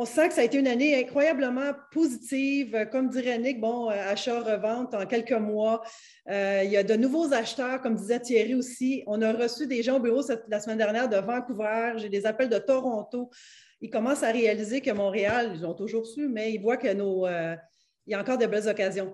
on sent que ça a été une année incroyablement positive. Comme dirait Nick, bon, achat-revente en quelques mois. il y a de nouveaux acheteurs, comme disait Thierry aussi. On a reçu des gens au bureau la semaine dernière de Vancouver. J'ai des appels de Toronto. Ils commencent à réaliser que Montréal, ils ont toujours su, mais ils voient que nos, il y a encore de belles occasions.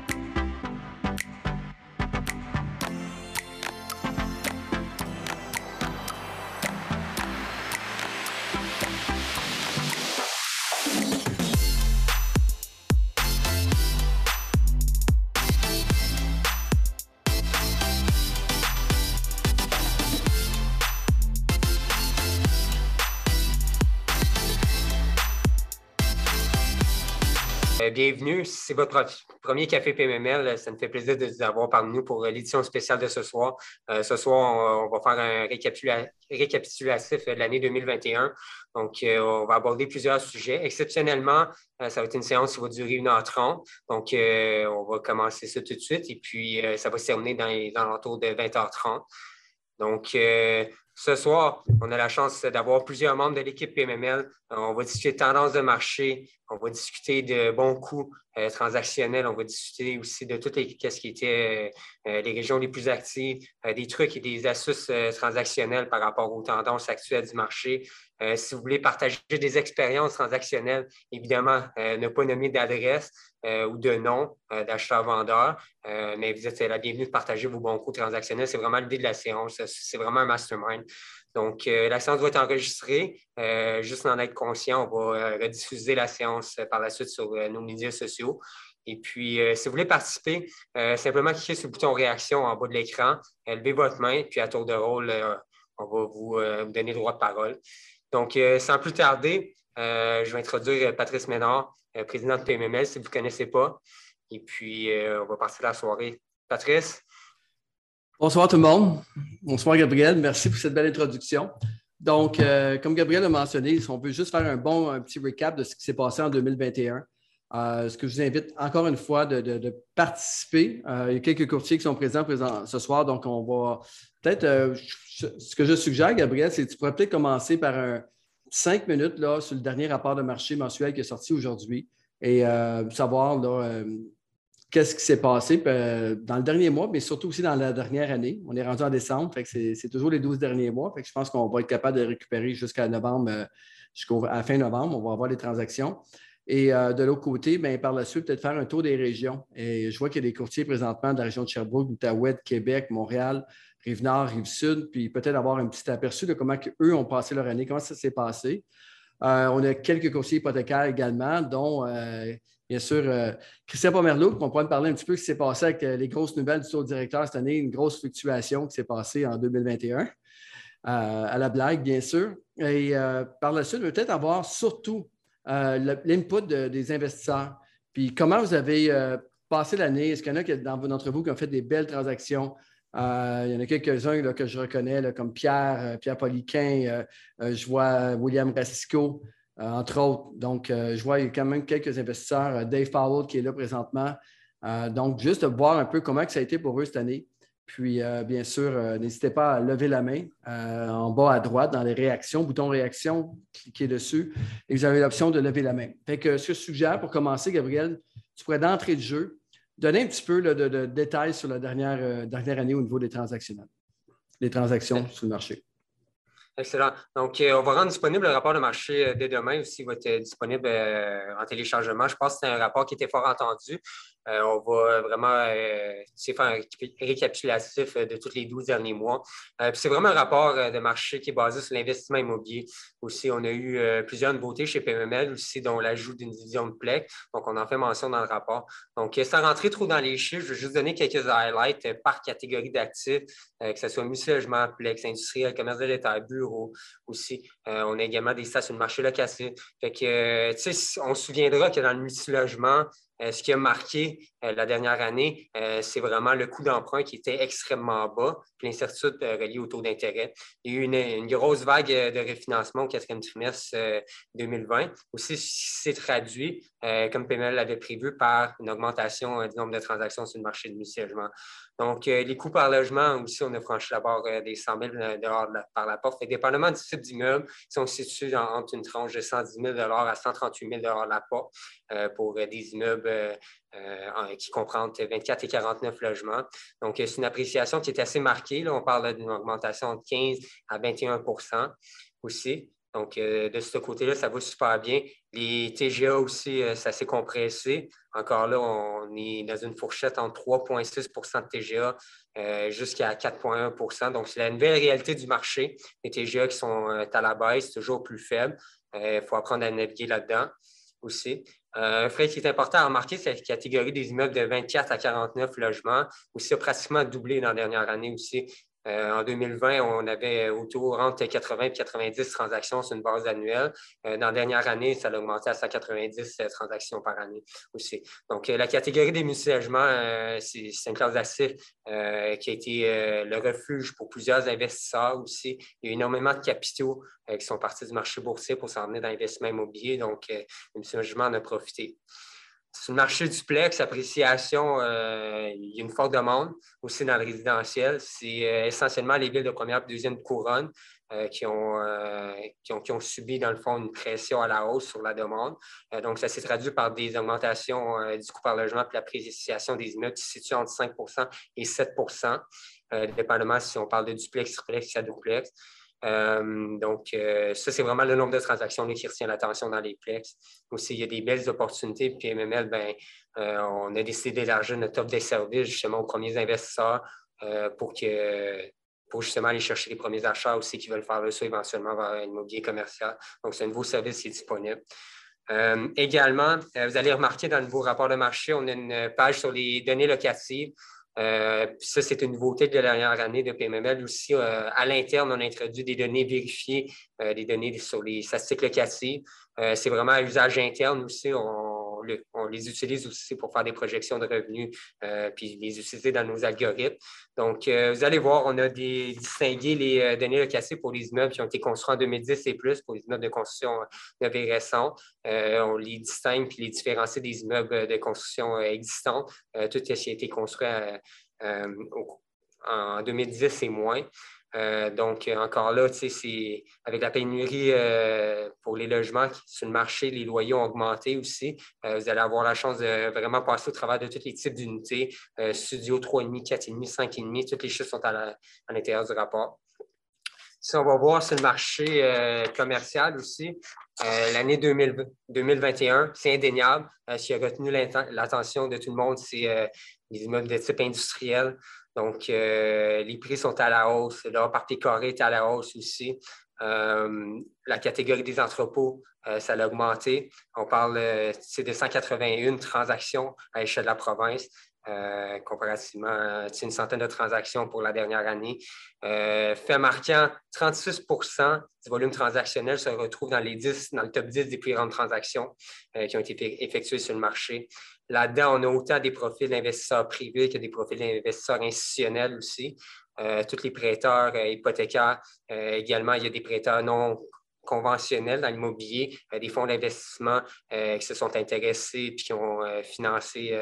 Bienvenue. C'est votre premier café PMML. Ça me fait plaisir de vous avoir parmi nous pour l'édition spéciale de ce soir. Euh, ce soir, on, va faire un récapitulatif de l'année 2021. Donc, euh, on va aborder plusieurs sujets. Exceptionnellement, euh, ça va être une séance qui va durer 1h30. Donc, on va commencer ça tout de suite et puis ça va se terminer dans les alentours de 20h30. Donc, ce soir, on a la chance d'avoir plusieurs membres de l'équipe PMML. On va discuter de tendances de marché, on va discuter de bons coûts euh, transactionnels, on va discuter aussi de tout ce qui était euh, les régions les plus actives, euh, des trucs et des astuces transactionnelles par rapport aux tendances actuelles du marché. Si vous voulez partager des expériences transactionnelles, évidemment, ne pas nommer d'adresse ou de nom d'acheteur-vendeur, mais vous êtes la bienvenue de partager vos bons coûts transactionnels. C'est vraiment l'idée de la séance. C'est vraiment un mastermind. Donc, euh, la séance va être enregistrée. Euh, juste en être conscient, on va euh, rediffuser la séance par la suite sur nos médias sociaux. Et puis, si vous voulez participer, simplement cliquez sur le bouton réaction en bas de l'écran, levez votre main, puis à tour de rôle, on va vous, donner le droit de parole. Donc, sans plus tarder, je vais introduire Patrice Ménard, président de PMML, si vous ne connaissez pas. Et puis, on va passer la soirée. Patrice? Bonsoir tout le monde. Bonsoir Gabriel. Merci pour cette belle introduction. Donc, euh, comme Gabriel a mentionné, on peut juste faire un bon petit recap de ce qui s'est passé en 2021. Euh, ce que je vous invite encore une fois de, participer. Euh, il y a quelques courtiers qui sont présents, ce soir, donc on va peut-être. Ce que je suggère, Gabriel, c'est que tu pourrais peut-être commencer par un cinq minutes là, sur le dernier rapport de marché mensuel qui est sorti aujourd'hui et savoir là, qu'est-ce qui s'est passé euh, dans le dernier mois, mais surtout aussi dans la dernière année. On est rendu en décembre, c'est toujours les 12 derniers mois. je pense qu'on va être capable de récupérer jusqu'à novembre, euh, jusqu'à fin novembre. On va avoir les transactions. Et euh, de l'autre côté, bien, par la suite, peut-être faire un tour des régions. Et je vois qu'il y a des courtiers présentement de la région de Sherbrooke, d'Outaouais, Québec, Montréal, Rive-Nord, Rive-Sud, puis peut-être avoir un petit aperçu de comment eux ont passé leur année, comment ça s'est passé. on a quelques courtiers hypothécaires également, dont Bien sûr, euh, Christian Pomerleau, on pourrait parler un petit peu de ce qui s'est passé avec euh, les grosses nouvelles du taux directeur cette année, une grosse fluctuation qui s'est passée en 2021, euh, à la blague, bien sûr. Et par la suite, peut-être avoir surtout l'input des investisseurs. Puis comment vous avez passé l'année? Est-ce qu'il y en a d'entre vous qui ont fait des belles transactions? Il y en a quelques-uns que je reconnais, comme Pierre, Pierre Poliquin, je vois William Rasco, euh, entre autres. Donc, euh, je vois il y a quand même quelques investisseurs. Euh, Dave Powell qui est là présentement. donc, juste voir un peu comment ça a été pour eux cette année. Puis, bien sûr, n'hésitez pas à lever la main en bas à droite dans les réactions, bouton réaction, cliquez dessus et vous avez l'option de lever la main. Fait que ce que je suggère pour commencer, Gabriel, tu pourrais d'entrée de jeu donner un petit peu de, détails sur la dernière, dernière année au niveau des transactions, les transactions sur le marché. Excellent. Donc, euh, on va rendre disponible le rapport de marché euh, dès demain aussi, il va être disponible euh, en téléchargement. Je pense que c'est un rapport qui était fort entendu. Euh, on va vraiment euh, faire un récapitulatif euh, de tous les 12 derniers mois. c'est vraiment un rapport de marché qui est basé sur l'investissement immobilier. Aussi, on a eu plusieurs nouveautés chez PMML, aussi, dont l'ajout d'une division de PLEC. Donc, on en fait mention dans le rapport. Donc, sans rentrer trop dans les chiffres, je vais juste donner quelques highlights par catégorie d'actifs, que ce soit multilogement, PLEX, industriel, commerce de l'État, bureau aussi. on a également des stations de marché locatif. Fait que, on se souviendra que dans le multilogement, euh, ce qui a marqué la dernière année, c'est vraiment le coût d'emprunt qui était extrêmement bas, puis l'incertitude reliée au taux d'intérêt. Il y a eu une, grosse vague de refinancement au quatrième trimestre 2020. Aussi, c'est traduit, comme PML l'avait prévu, par une augmentation du nombre de transactions sur le marché du logement. Donc, les coûts par logement aussi, on a franchi la barre des 100 000 par la porte. Dépendamment du type d'immeuble, ils sont situés entre une tranche de 110 000 à 138 000 la porte pour des immeubles euh, qui comprend 24 et 49 logements. Donc, c'est une appréciation qui est assez marquée. On parle d'une augmentation de 15 à 21% aussi. Donc, euh, de ce côté-là, ça va super bien. Les TGA aussi, euh, ça s'est compressé. Encore là, on est dans une fourchette entre 3,6% de TGA jusqu'à 4,1% Donc, c'est la nouvelle réalité du marché. Les TGA qui sont à la baisse, toujours plus faibles. Il faut apprendre à naviguer là-dedans aussi. Euh, un fait qui est important à remarquer, c'est la catégorie des immeubles de 24 à 49 logements, aussi a pratiquement doublé dans la dernière année aussi. Euh, en 2020, on avait autour entre 80 et 90 transactions sur une base annuelle. Euh, dans la dernière année, ça a augmenté à 190 euh, transactions par année aussi. Donc, la catégorie des multi-logements, c'est une classe d'actifs qui a été le refuge pour plusieurs investisseurs aussi. Il y a énormément de capitaux qui sont partis du marché boursier pour s'en venir dans l'investissement immobilier. Donc, les multi-logements en ont profité. Sur le marché duplex, appréciation, euh, il y a une forte demande aussi dans le résidentiel. C'est euh, essentiellement les villes de première et deuxième couronne euh, qui, ont, qui, ont, subi, dans le fond, une pression à la hausse sur la demande. donc, ça s'est traduit par des augmentations du coût par logement et l'appréciation des immeubles qui se situent entre 5% et 7% dépendamment si on parle de duplex, triplex, quadruplex. Euh, donc, euh, ça, c'est vraiment le nombre de transactions qui retient l'attention dans les plex. Aussi, il y a des belles opportunités. Puis, MML, ben, euh, on a décidé d'élargir notre offre des services justement aux premiers investisseurs pour, que, pour justement aller chercher les premiers achats aussi qui veulent faire le saut éventuellement vers l'immobilier commercial. Donc, c'est un nouveau service qui est disponible. également, vous allez remarquer dans le nouveau rapport de marché, on a une page sur les données locatives. Euh, ça, c'est une nouveauté de la dernière année de PMML aussi. Euh, à l'interne, on a introduit des données vérifiées, euh, des données sur les statistiques locatives. c'est vraiment à usage interne aussi. On, on, les utilise aussi pour faire des projections de revenus, puis les utiliser dans nos algorithmes. Donc, vous allez voir, on a distingué les données locatives pour les immeubles qui ont été construits en 2010 et plus, pour les immeubles de construction neuve et récente. on les distingue puis les différencie des immeubles de construction existants, tout ce qui a été construit euh, en 2010 et moins. Euh, donc, encore là, c'est avec la pénurie euh, pour les logements sur le marché, les loyers ont augmenté aussi. vous allez avoir la chance de vraiment passer au travers de tous les types d'unités, studio 3,5, 4,5, 5,5, toutes les choses sont à l'intérieur du rapport. Si on va voir sur le marché commercial aussi, l'année 2021, c'est indéniable. ce qui a retenu l'attention de tout le monde, c'est les immeubles de type industriel. Donc, euh, les prix sont à la hausse. L'or par carré est à la hausse aussi. Euh, la catégorie des entrepôts, euh, ça a augmenté. On parle de 181 transactions à l'échelle de la province. comparativement à une centaine de transactions pour la dernière année. fait marquant, 36% du volume transactionnel se retrouve dans, les 10, dans le top 10 des plus grandes transactions qui ont été effectuées sur le marché. Là-dedans, on a autant des profils d'investisseurs privés que des profils d'investisseurs institutionnels aussi. Euh, tous les prêteurs euh, hypothécaires, euh, également, il y a des prêteurs non conventionnels dans l'immobilier, des fonds d'investissement qui se sont intéressés et qui ont financé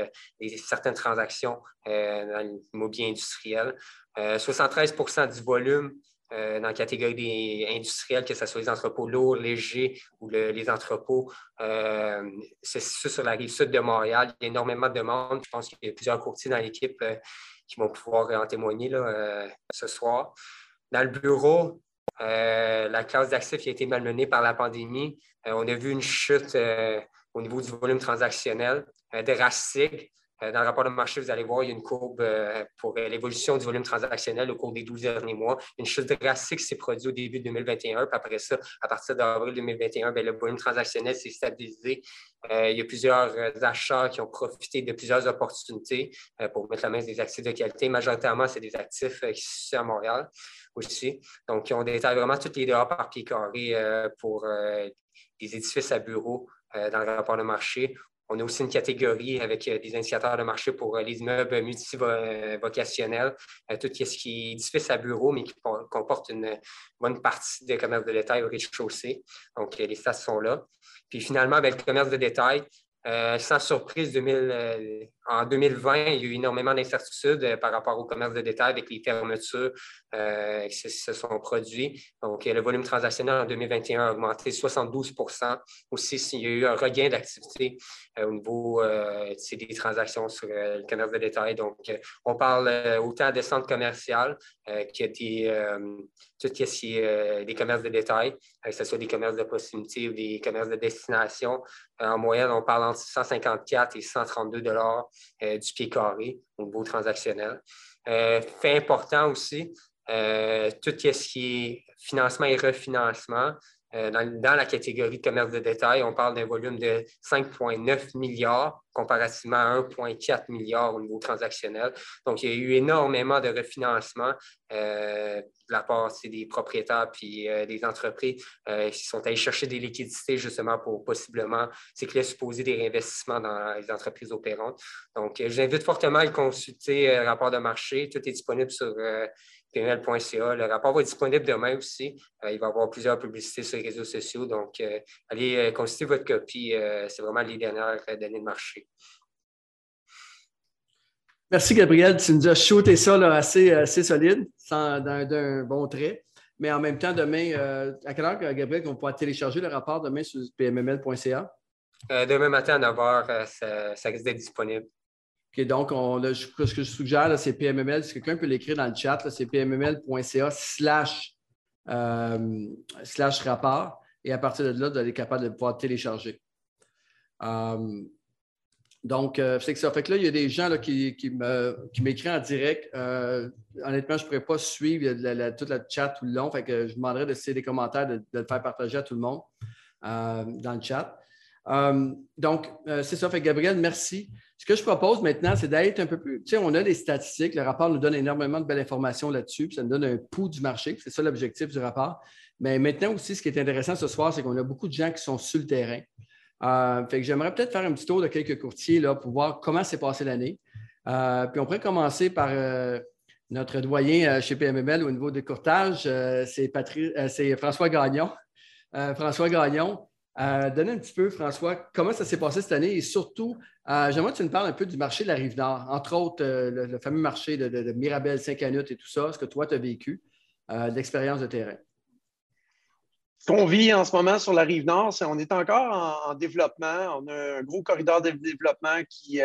certaines transactions dans l'immobilier industriel. 73% du volume euh, dans la catégorie des industriels, que ce soit les entrepôts lourds, légers ou les entrepôts. Euh, c'est sur la rive sud de Montréal. Il y a énormément de demandes. Je pense qu'il y a plusieurs courtiers dans l'équipe euh, qui vont pouvoir en témoigner là, ce soir. Dans le bureau, la classe d'actifs a été malmenée par la pandémie. on a vu une chute au niveau du volume transactionnel drastique. Euh, dans le rapport de marché, vous allez voir, il y a une courbe euh, pour euh, l'évolution du volume transactionnel au cours des 12 derniers mois. Une chute drastique s'est produite au début de 2021. Puis après ça, à partir d'avril 2021, bien, le volume transactionnel s'est stabilisé. il y a plusieurs achats qui ont profité de plusieurs opportunités pour mettre la main des actifs de qualité. Majoritairement, c'est des actifs qui sont à Montréal aussi. Donc, ils ont détaillé vraiment toutes les dehors par pied carré pour des édifices à bureaux dans le rapport de marché on a aussi une catégorie avec des initiateurs de marché pour les immeubles multivocationnels, tout ce qui est édifice à bureau, mais qui comporte une bonne partie des commerces de détail au rez-de-chaussée. Donc, les stats sont là. Puis finalement, ben, le commerce de détail, euh, sans surprise, euh, en 2020, il y a eu énormément d'incertitudes euh, par rapport au commerce de détail avec les fermetures qui se, sont produits. Donc, le volume transactionnel en 2021 a augmenté 72% Aussi, il y a eu un regain d'activité au niveau des transactions sur le commerce de détail. Donc, on parle autant de centres commerciaux que des, tout des commerces de détail, que ce soit des commerces de proximité ou des commerces de destination. en moyenne, on parle entre 154 et 132 dollars euh, du pied carré au niveau transactionnel. Euh, fait important aussi, euh, tout ce qui est financement et refinancement. Euh, dans, la catégorie de commerce de détail, on parle d'un volume de 5,9 milliards comparativement à 1,4 milliard au niveau transactionnel. Donc, il y a eu énormément de refinancement euh, de la part des propriétaires puis euh, des entreprises qui sont allés chercher des liquidités justement pour possiblement c'est supposer des réinvestissements dans les entreprises opérantes. Donc, j'invite fortement à consulter le rapport de marché. Tout est disponible sur PML.ca. Le rapport va être disponible demain aussi. Euh, il va y avoir plusieurs publicités sur les réseaux sociaux. Donc, euh, allez euh, consulter votre copie. C'est vraiment les dernières données de marché. Merci, Gabriel. Tu nous as shooté ça assez, assez solide, d'un bon trait. Mais en même temps, demain, à quelle heure, Gabriel, on pourra télécharger le rapport demain sur pmml.ca? demain matin à 9 h, ça, ça risque d'être disponible donc, on, ce que je suggère, c'est PMML. Si quelqu'un peut l'écrire dans le chat, c'est pmml.ca euh, rapport. Et à partir de là, vous allez capable de pouvoir télécharger. Euh, donc, euh, c'est que ça. Fait que là, il y a des gens qui, m'écrivent en direct. honnêtement, je ne pourrais pas suivre toute la chat tout le long. Fait que je demanderais de laisser des commentaires, de, le faire partager à tout le monde dans le chat. donc, c'est ça. Fait Gabriel, merci. Ce que je propose maintenant, c'est d'être un peu plus. Tu sais, on a des statistiques. Le rapport nous donne énormément de belles informations là-dessus. ça nous donne un pouls du marché. C'est ça l'objectif du rapport. Mais maintenant aussi, ce qui est intéressant ce soir, c'est qu'on a beaucoup de gens qui sont sur le terrain. Euh, fait que j'aimerais peut-être faire un petit tour de quelques courtiers là, pour voir comment s'est passée l'année. Euh, puis on pourrait commencer par euh, notre doyen chez PMML au niveau du courtage. c'est François Gagnon. François Gagnon, euh, donnez un petit peu, François, comment ça s'est passé cette année? Et surtout, euh, j'aimerais que tu nous parles un peu du marché de la Rive-Nord, entre autres euh, le, fameux marché de, Mirabel, Saint-Canut et tout ça, ce que toi, tu as vécu, l'expérience de terrain. Ce qu'on vit en ce moment sur la rive nord, c'est on est encore en, développement. On a un gros corridor de développement qui,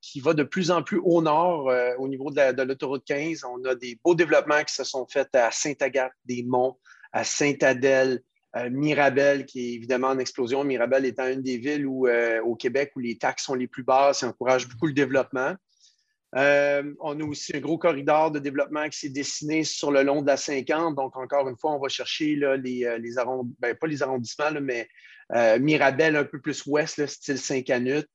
qui va de plus en plus au nord au niveau de l'autoroute 15. On a des beaux développements qui se sont faits à Saint-Agathe-des-Monts, à Saint-Adèle, euh, Mirabel, qui est évidemment en explosion. Mirabel étant une des villes où, euh, au Québec où les taxes sont les plus basses et encourage beaucoup le développement. Euh, on a aussi un gros corridor de développement qui s'est dessiné sur le long de la 50. Donc, encore une fois, on va chercher les, arrondissements, ben, pas les arrondissements, mais Mirabel un peu plus ouest, style Saint-Canut,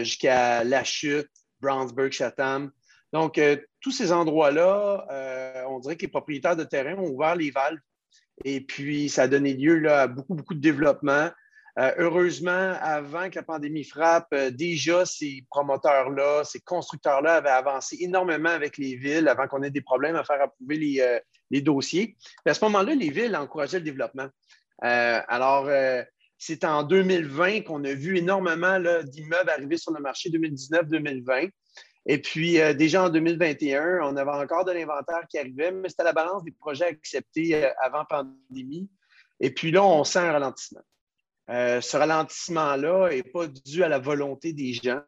jusqu'à La Chute, Brownsburg, Chatham. Donc, tous ces endroits-là, on dirait que les propriétaires de terrain ont ouvert les valves et puis, ça a donné lieu là, à beaucoup, beaucoup de développement. Euh, heureusement, avant que la pandémie frappe, euh, déjà ces promoteurs-là, ces constructeurs-là avaient avancé énormément avec les villes avant qu'on ait des problèmes à faire approuver les, euh, dossiers. à ce moment-là, les villes encourageaient le développement. alors, c'est en 2020 qu'on a vu énormément d'immeubles arriver sur le marché 2019-2020. Et puis, euh, déjà en 2021, on avait encore de l'inventaire qui arrivait, mais c'était la balance des projets acceptés euh, avant pandémie. Et puis là, on sent un ralentissement. Euh, ce ralentissement-là n'est pas dû à la volonté des gens.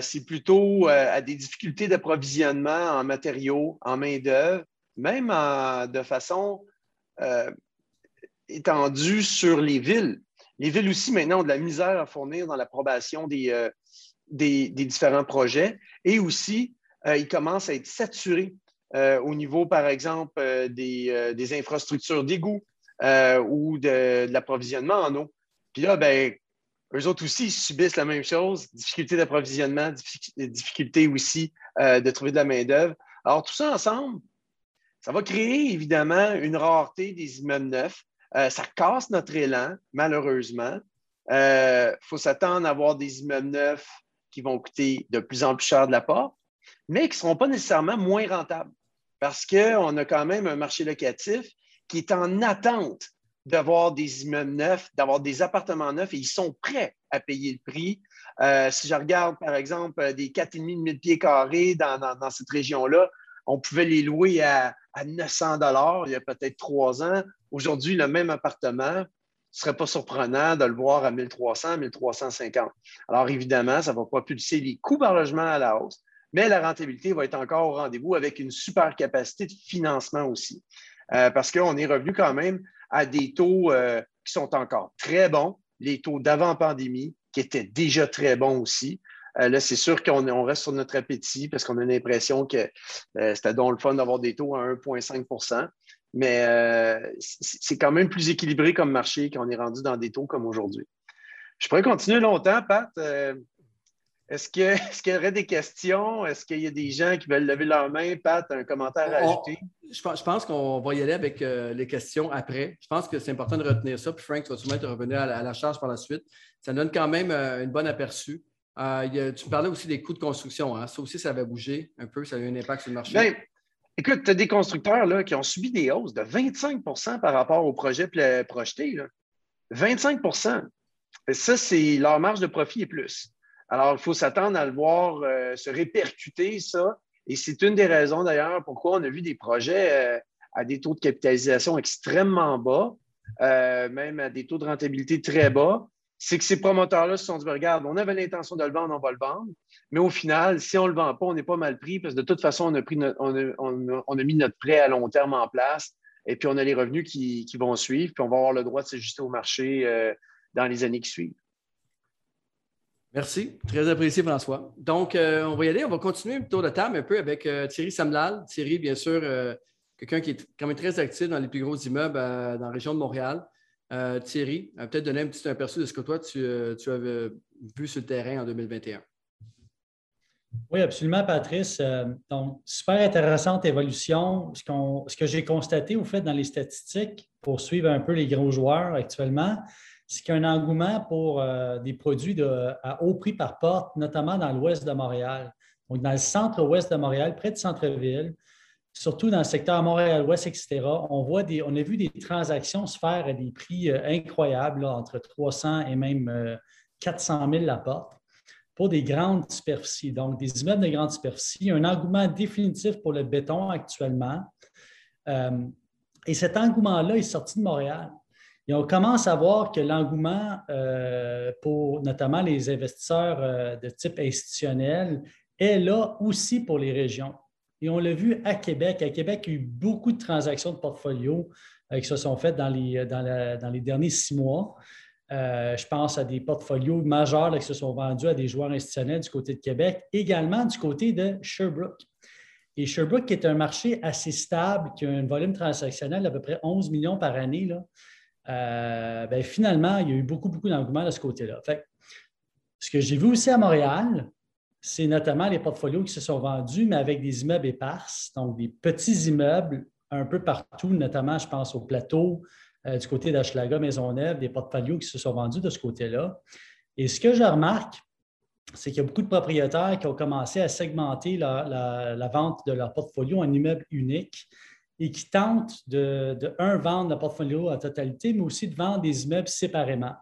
c'est plutôt à des difficultés d'approvisionnement en matériaux, en main-d'œuvre, même de façon étendue sur les villes. Les villes aussi, maintenant, ont de la misère à fournir dans l'approbation des, des, différents projets et aussi, euh, ils commencent à être saturés euh, au niveau, par exemple, euh, des, infrastructures d'égout ou de, l'approvisionnement en eau. Puis là, ben, eux autres aussi subissent la même chose, difficulté d'approvisionnement, difficulté aussi de trouver de la main-d'œuvre. Alors, tout ça ensemble, ça va créer évidemment une rareté des immeubles neufs. ça casse notre élan, malheureusement. Il euh, faut s'attendre à avoir des immeubles neufs qui vont coûter de plus en plus cher de la part, mais qui ne seront pas nécessairement moins rentables parce qu'on a quand même un marché locatif qui est en attente d'avoir des immeubles neufs, d'avoir des appartements neufs et ils sont prêts à payer le prix. Euh, si je regarde, par exemple, des 4,5 000 pieds carrés dans, cette région-là, on pouvait les louer à, 900 dollars il y a peut-être trois ans. Aujourd'hui, le même appartement, ce ne serait pas surprenant de le voir à 1300, 1350. Alors, évidemment, ça va propulser les coûts par logement à la hausse, mais la rentabilité va être encore au rendez-vous avec une super capacité de financement aussi. Euh, parce qu'on est revenu quand même à des taux euh, qui sont encore très bons, les taux d'avant-pandémie, qui étaient déjà très bons aussi. Euh, là, c'est sûr qu'on reste sur notre appétit parce qu'on a l'impression que c'était donc le fun d'avoir des taux à 1,5 mais c'est quand même plus équilibré comme marché qu'on est rendu dans des taux comme aujourd'hui. Je pourrais continuer longtemps, Pat. Est-ce qu'il y aurait des questions? Est-ce qu'il y a des gens qui veulent lever leur main? Pat, un commentaire à ajouter? Je pense, qu'on va y aller avec euh, les questions après. Je pense que c'est important de retenir ça. Puis Frank, tu vas sûrement te revenir à la, charge par la suite. Ça donne quand même euh, une bonne aperçu. Euh, tu parlais aussi des coûts de construction. Hein? Ça aussi, ça avait bougé un peu. Ça a eu un impact sur le marché. Bien, écoute, tu as des constructeurs là, qui ont subi des hausses de 25% par rapport au projet projeté. 25% Ça, c'est leur marge de profit et plus. Alors, il faut s'attendre à le voir euh, se répercuter, ça. Et c'est une des raisons, d'ailleurs, pourquoi on a vu des projets euh, à des taux de capitalisation extrêmement bas, euh, même à des taux de rentabilité très bas. C'est que ces promoteurs-là se sont dit, ben, regarde, on avait l'intention de le vendre, on va le vendre. Mais au final, si on ne le vend pas, on n'est pas mal pris parce que de toute façon, on a, pris on a, mis notre prêt à long terme en place et puis on a les revenus qui, qui vont suivre, puis on va avoir le droit de s'ajuster au marché dans les années qui suivent. Merci. Très apprécié, François. Donc, euh, on va y aller. On va continuer le tour de table un peu avec euh, Thierry Samlal. Thierry, bien sûr, euh, quelqu'un qui est quand même très actif dans les plus gros immeubles dans la région de Montréal. Thierry, peut-être donner un petit aperçu de ce que toi, tu, tu avais vu sur le terrain en 2021. Oui, absolument, Patrice. donc, super intéressante évolution. Ce, que j'ai constaté, au fait, dans les statistiques, pour suivre un peu les gros joueurs actuellement, c'est qu'il y a un engouement pour euh, des produits à haut prix par porte, notamment dans l'ouest de Montréal. Donc, dans le centre-ouest de Montréal, près de centre-ville, surtout dans le secteur Montréal-Ouest, etc., on, voit des, on a vu des transactions se faire à des prix euh, incroyables, entre 300 et même 400 euh, 000 la porte, pour des grandes superficies. Donc, des immeubles de grande superficie, un engouement définitif pour le béton actuellement. et cet engouement-là est sorti de Montréal. Et on commence à voir que l'engouement euh, pour notamment les investisseurs euh, de type institutionnel est là aussi pour les régions. Et on l'a vu à Québec. À Québec, il y a eu beaucoup de transactions de portfolio euh, qui se sont faites dans les, les derniers six mois. je pense à des portfolios majeurs qui se sont vendus à des joueurs institutionnels du côté de Québec, également du côté de Sherbrooke. Et Sherbrooke, qui est un marché assez stable, qui a un volume transactionnel d'à peu près 11 millions par année, euh, ben, finalement, il y a eu beaucoup, beaucoup d'engouement de ce côté-là. Ce que j'ai vu aussi à Montréal, c'est notamment les portfolios qui se sont vendus, mais avec des immeubles éparses, donc des petits immeubles un peu partout, notamment, je pense, au plateau, euh, du côté d'Aschlaga, Maisonneuve, des portfolios qui se sont vendus de ce côté-là. Et ce que je remarque, c'est qu'il y a beaucoup de propriétaires qui ont commencé à segmenter la vente de leur portfolio en immeuble unique et qui tentent de, un, vendre le portfolio en totalité, mais aussi de vendre des immeubles séparément.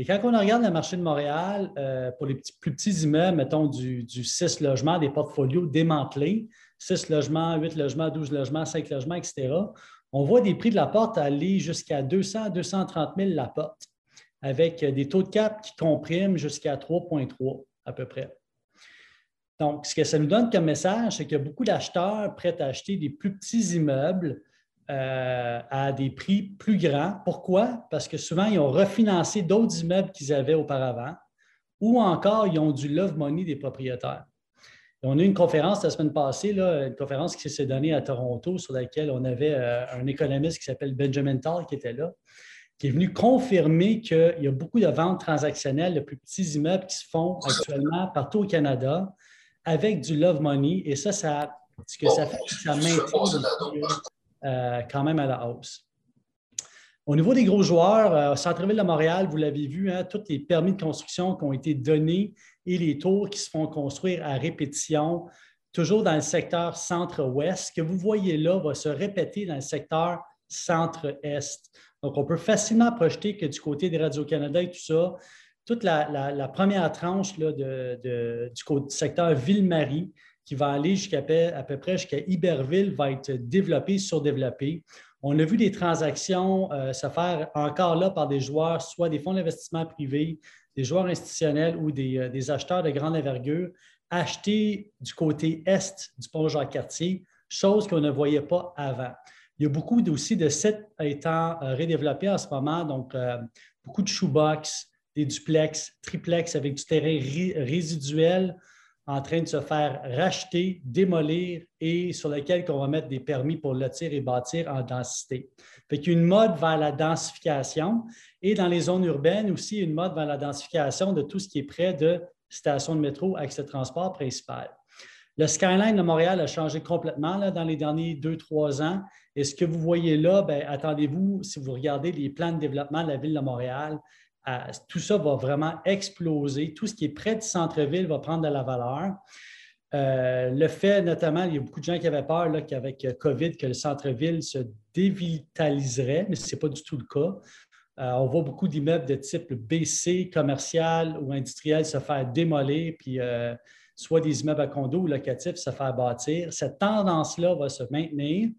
Et quand on regarde le marché de Montréal, euh, pour les plus petits immeubles, mettons du, du 6 logements, des portfolios démantelés, 6 logements, 8 logements, 12 logements, 5 logements, etc., on voit des prix de la porte aller jusqu'à 200 à 230 000 la porte, avec des taux de cap qui compriment jusqu'à 3,3 à peu près. Donc, ce que ça nous donne comme message, c'est qu'il y a beaucoup d'acheteurs prêts à acheter des plus petits immeubles euh, à des prix plus grands. Pourquoi? Parce que souvent, ils ont refinancé d'autres immeubles qu'ils avaient auparavant ou encore, ils ont du love money des propriétaires. on a eu une conférence la semaine passée, une conférence qui s'est donnée à Toronto sur laquelle on avait euh, un économiste qui s'appelle Benjamin Tall qui était là, qui est venu confirmer qu'il y a beaucoup de ventes transactionnelles de plus petits immeubles qui se font actuellement partout au Canada avec du love money. Et ça, ça ce que ça fait, ça maintient euh, quand même à la hausse. Au niveau des gros joueurs, euh, Centre-Ville de Montréal, vous l'avez vu, hein, tous les permis de construction qui ont été donnés et les tours qui se font construire à répétition, toujours dans le secteur centre-ouest. Ce que vous voyez là va se répéter dans le secteur centre-est. Donc, on peut facilement projeter que du côté des Radio-Canada et tout ça, toute la, première tranche du, secteur Ville-Marie, qui va aller jusqu'à à peu près jusqu'à Iberville, va être développée, surdéveloppée. On a vu des transactions euh, se faire encore là par des joueurs, soit des fonds d'investissement privés, des joueurs institutionnels ou des, euh, acheteurs de grande envergure, acheter du côté est du pont Jacques-Cartier, chose qu'on ne voyait pas avant. Il y a beaucoup aussi de sites étant euh, redéveloppés en ce moment, donc beaucoup de shoebox, des duplex, triplex avec du terrain résiduel en train de se faire racheter, démolir et sur lequel on va mettre des permis pour lotir et bâtir en densité. Fait y a une mode vers la densification et dans les zones urbaines aussi une mode vers la densification de tout ce qui est près de stations de métro, accès de transport principal. Le skyline de Montréal a changé complètement là, dans les derniers deux, trois ans. Et ce que vous voyez là, ben, attendez-vous, si vous regardez les plans de développement de la ville de Montréal, tout ça va vraiment exploser. Tout ce qui est près du centre-ville va prendre de la valeur. Euh, le fait, notamment, il y a beaucoup de gens qui avaient peur qu'avec COVID, que le centre-ville se dévitaliserait, mais ce n'est pas du tout le cas. Euh, on voit beaucoup d'immeubles de type BC, commercial ou industriel se faire démolir, puis euh, soit des immeubles à condo ou locatifs se faire bâtir. Cette tendance-là va se maintenir.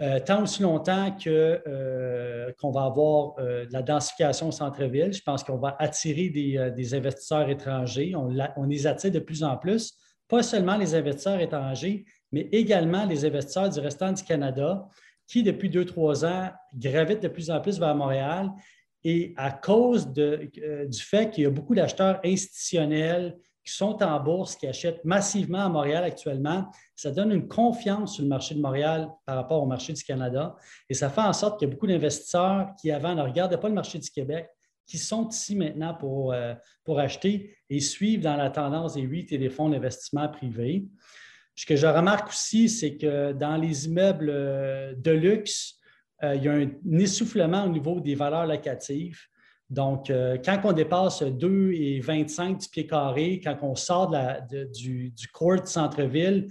Euh, tant aussi longtemps euh, qu'on va avoir euh, de la densification au centre-ville. Je pense qu'on va attirer des, investisseurs étrangers. On, on, les attire de plus en plus, pas seulement les investisseurs étrangers, mais également les investisseurs du restant du Canada qui, depuis deux, trois ans, gravitent de plus en plus vers Montréal. Et à cause du fait qu'il y a beaucoup d'acheteurs institutionnels qui sont en bourse, qui achètent massivement à Montréal actuellement, ça donne une confiance sur le marché de Montréal par rapport au marché du Canada. Et ça fait en sorte qu'il y a beaucoup d'investisseurs qui, avant, ne regardaient pas le marché du Québec, qui sont ici maintenant pour, euh, pour acheter et suivent dans la tendance des REIT et des fonds d'investissement privés. Ce que je remarque aussi, c'est que dans les immeubles euh, de luxe, euh, il y a un essoufflement au niveau des valeurs locatives. Donc, euh, quand on dépasse 2,25 du pied carré, quand on sort du, du court centre-ville,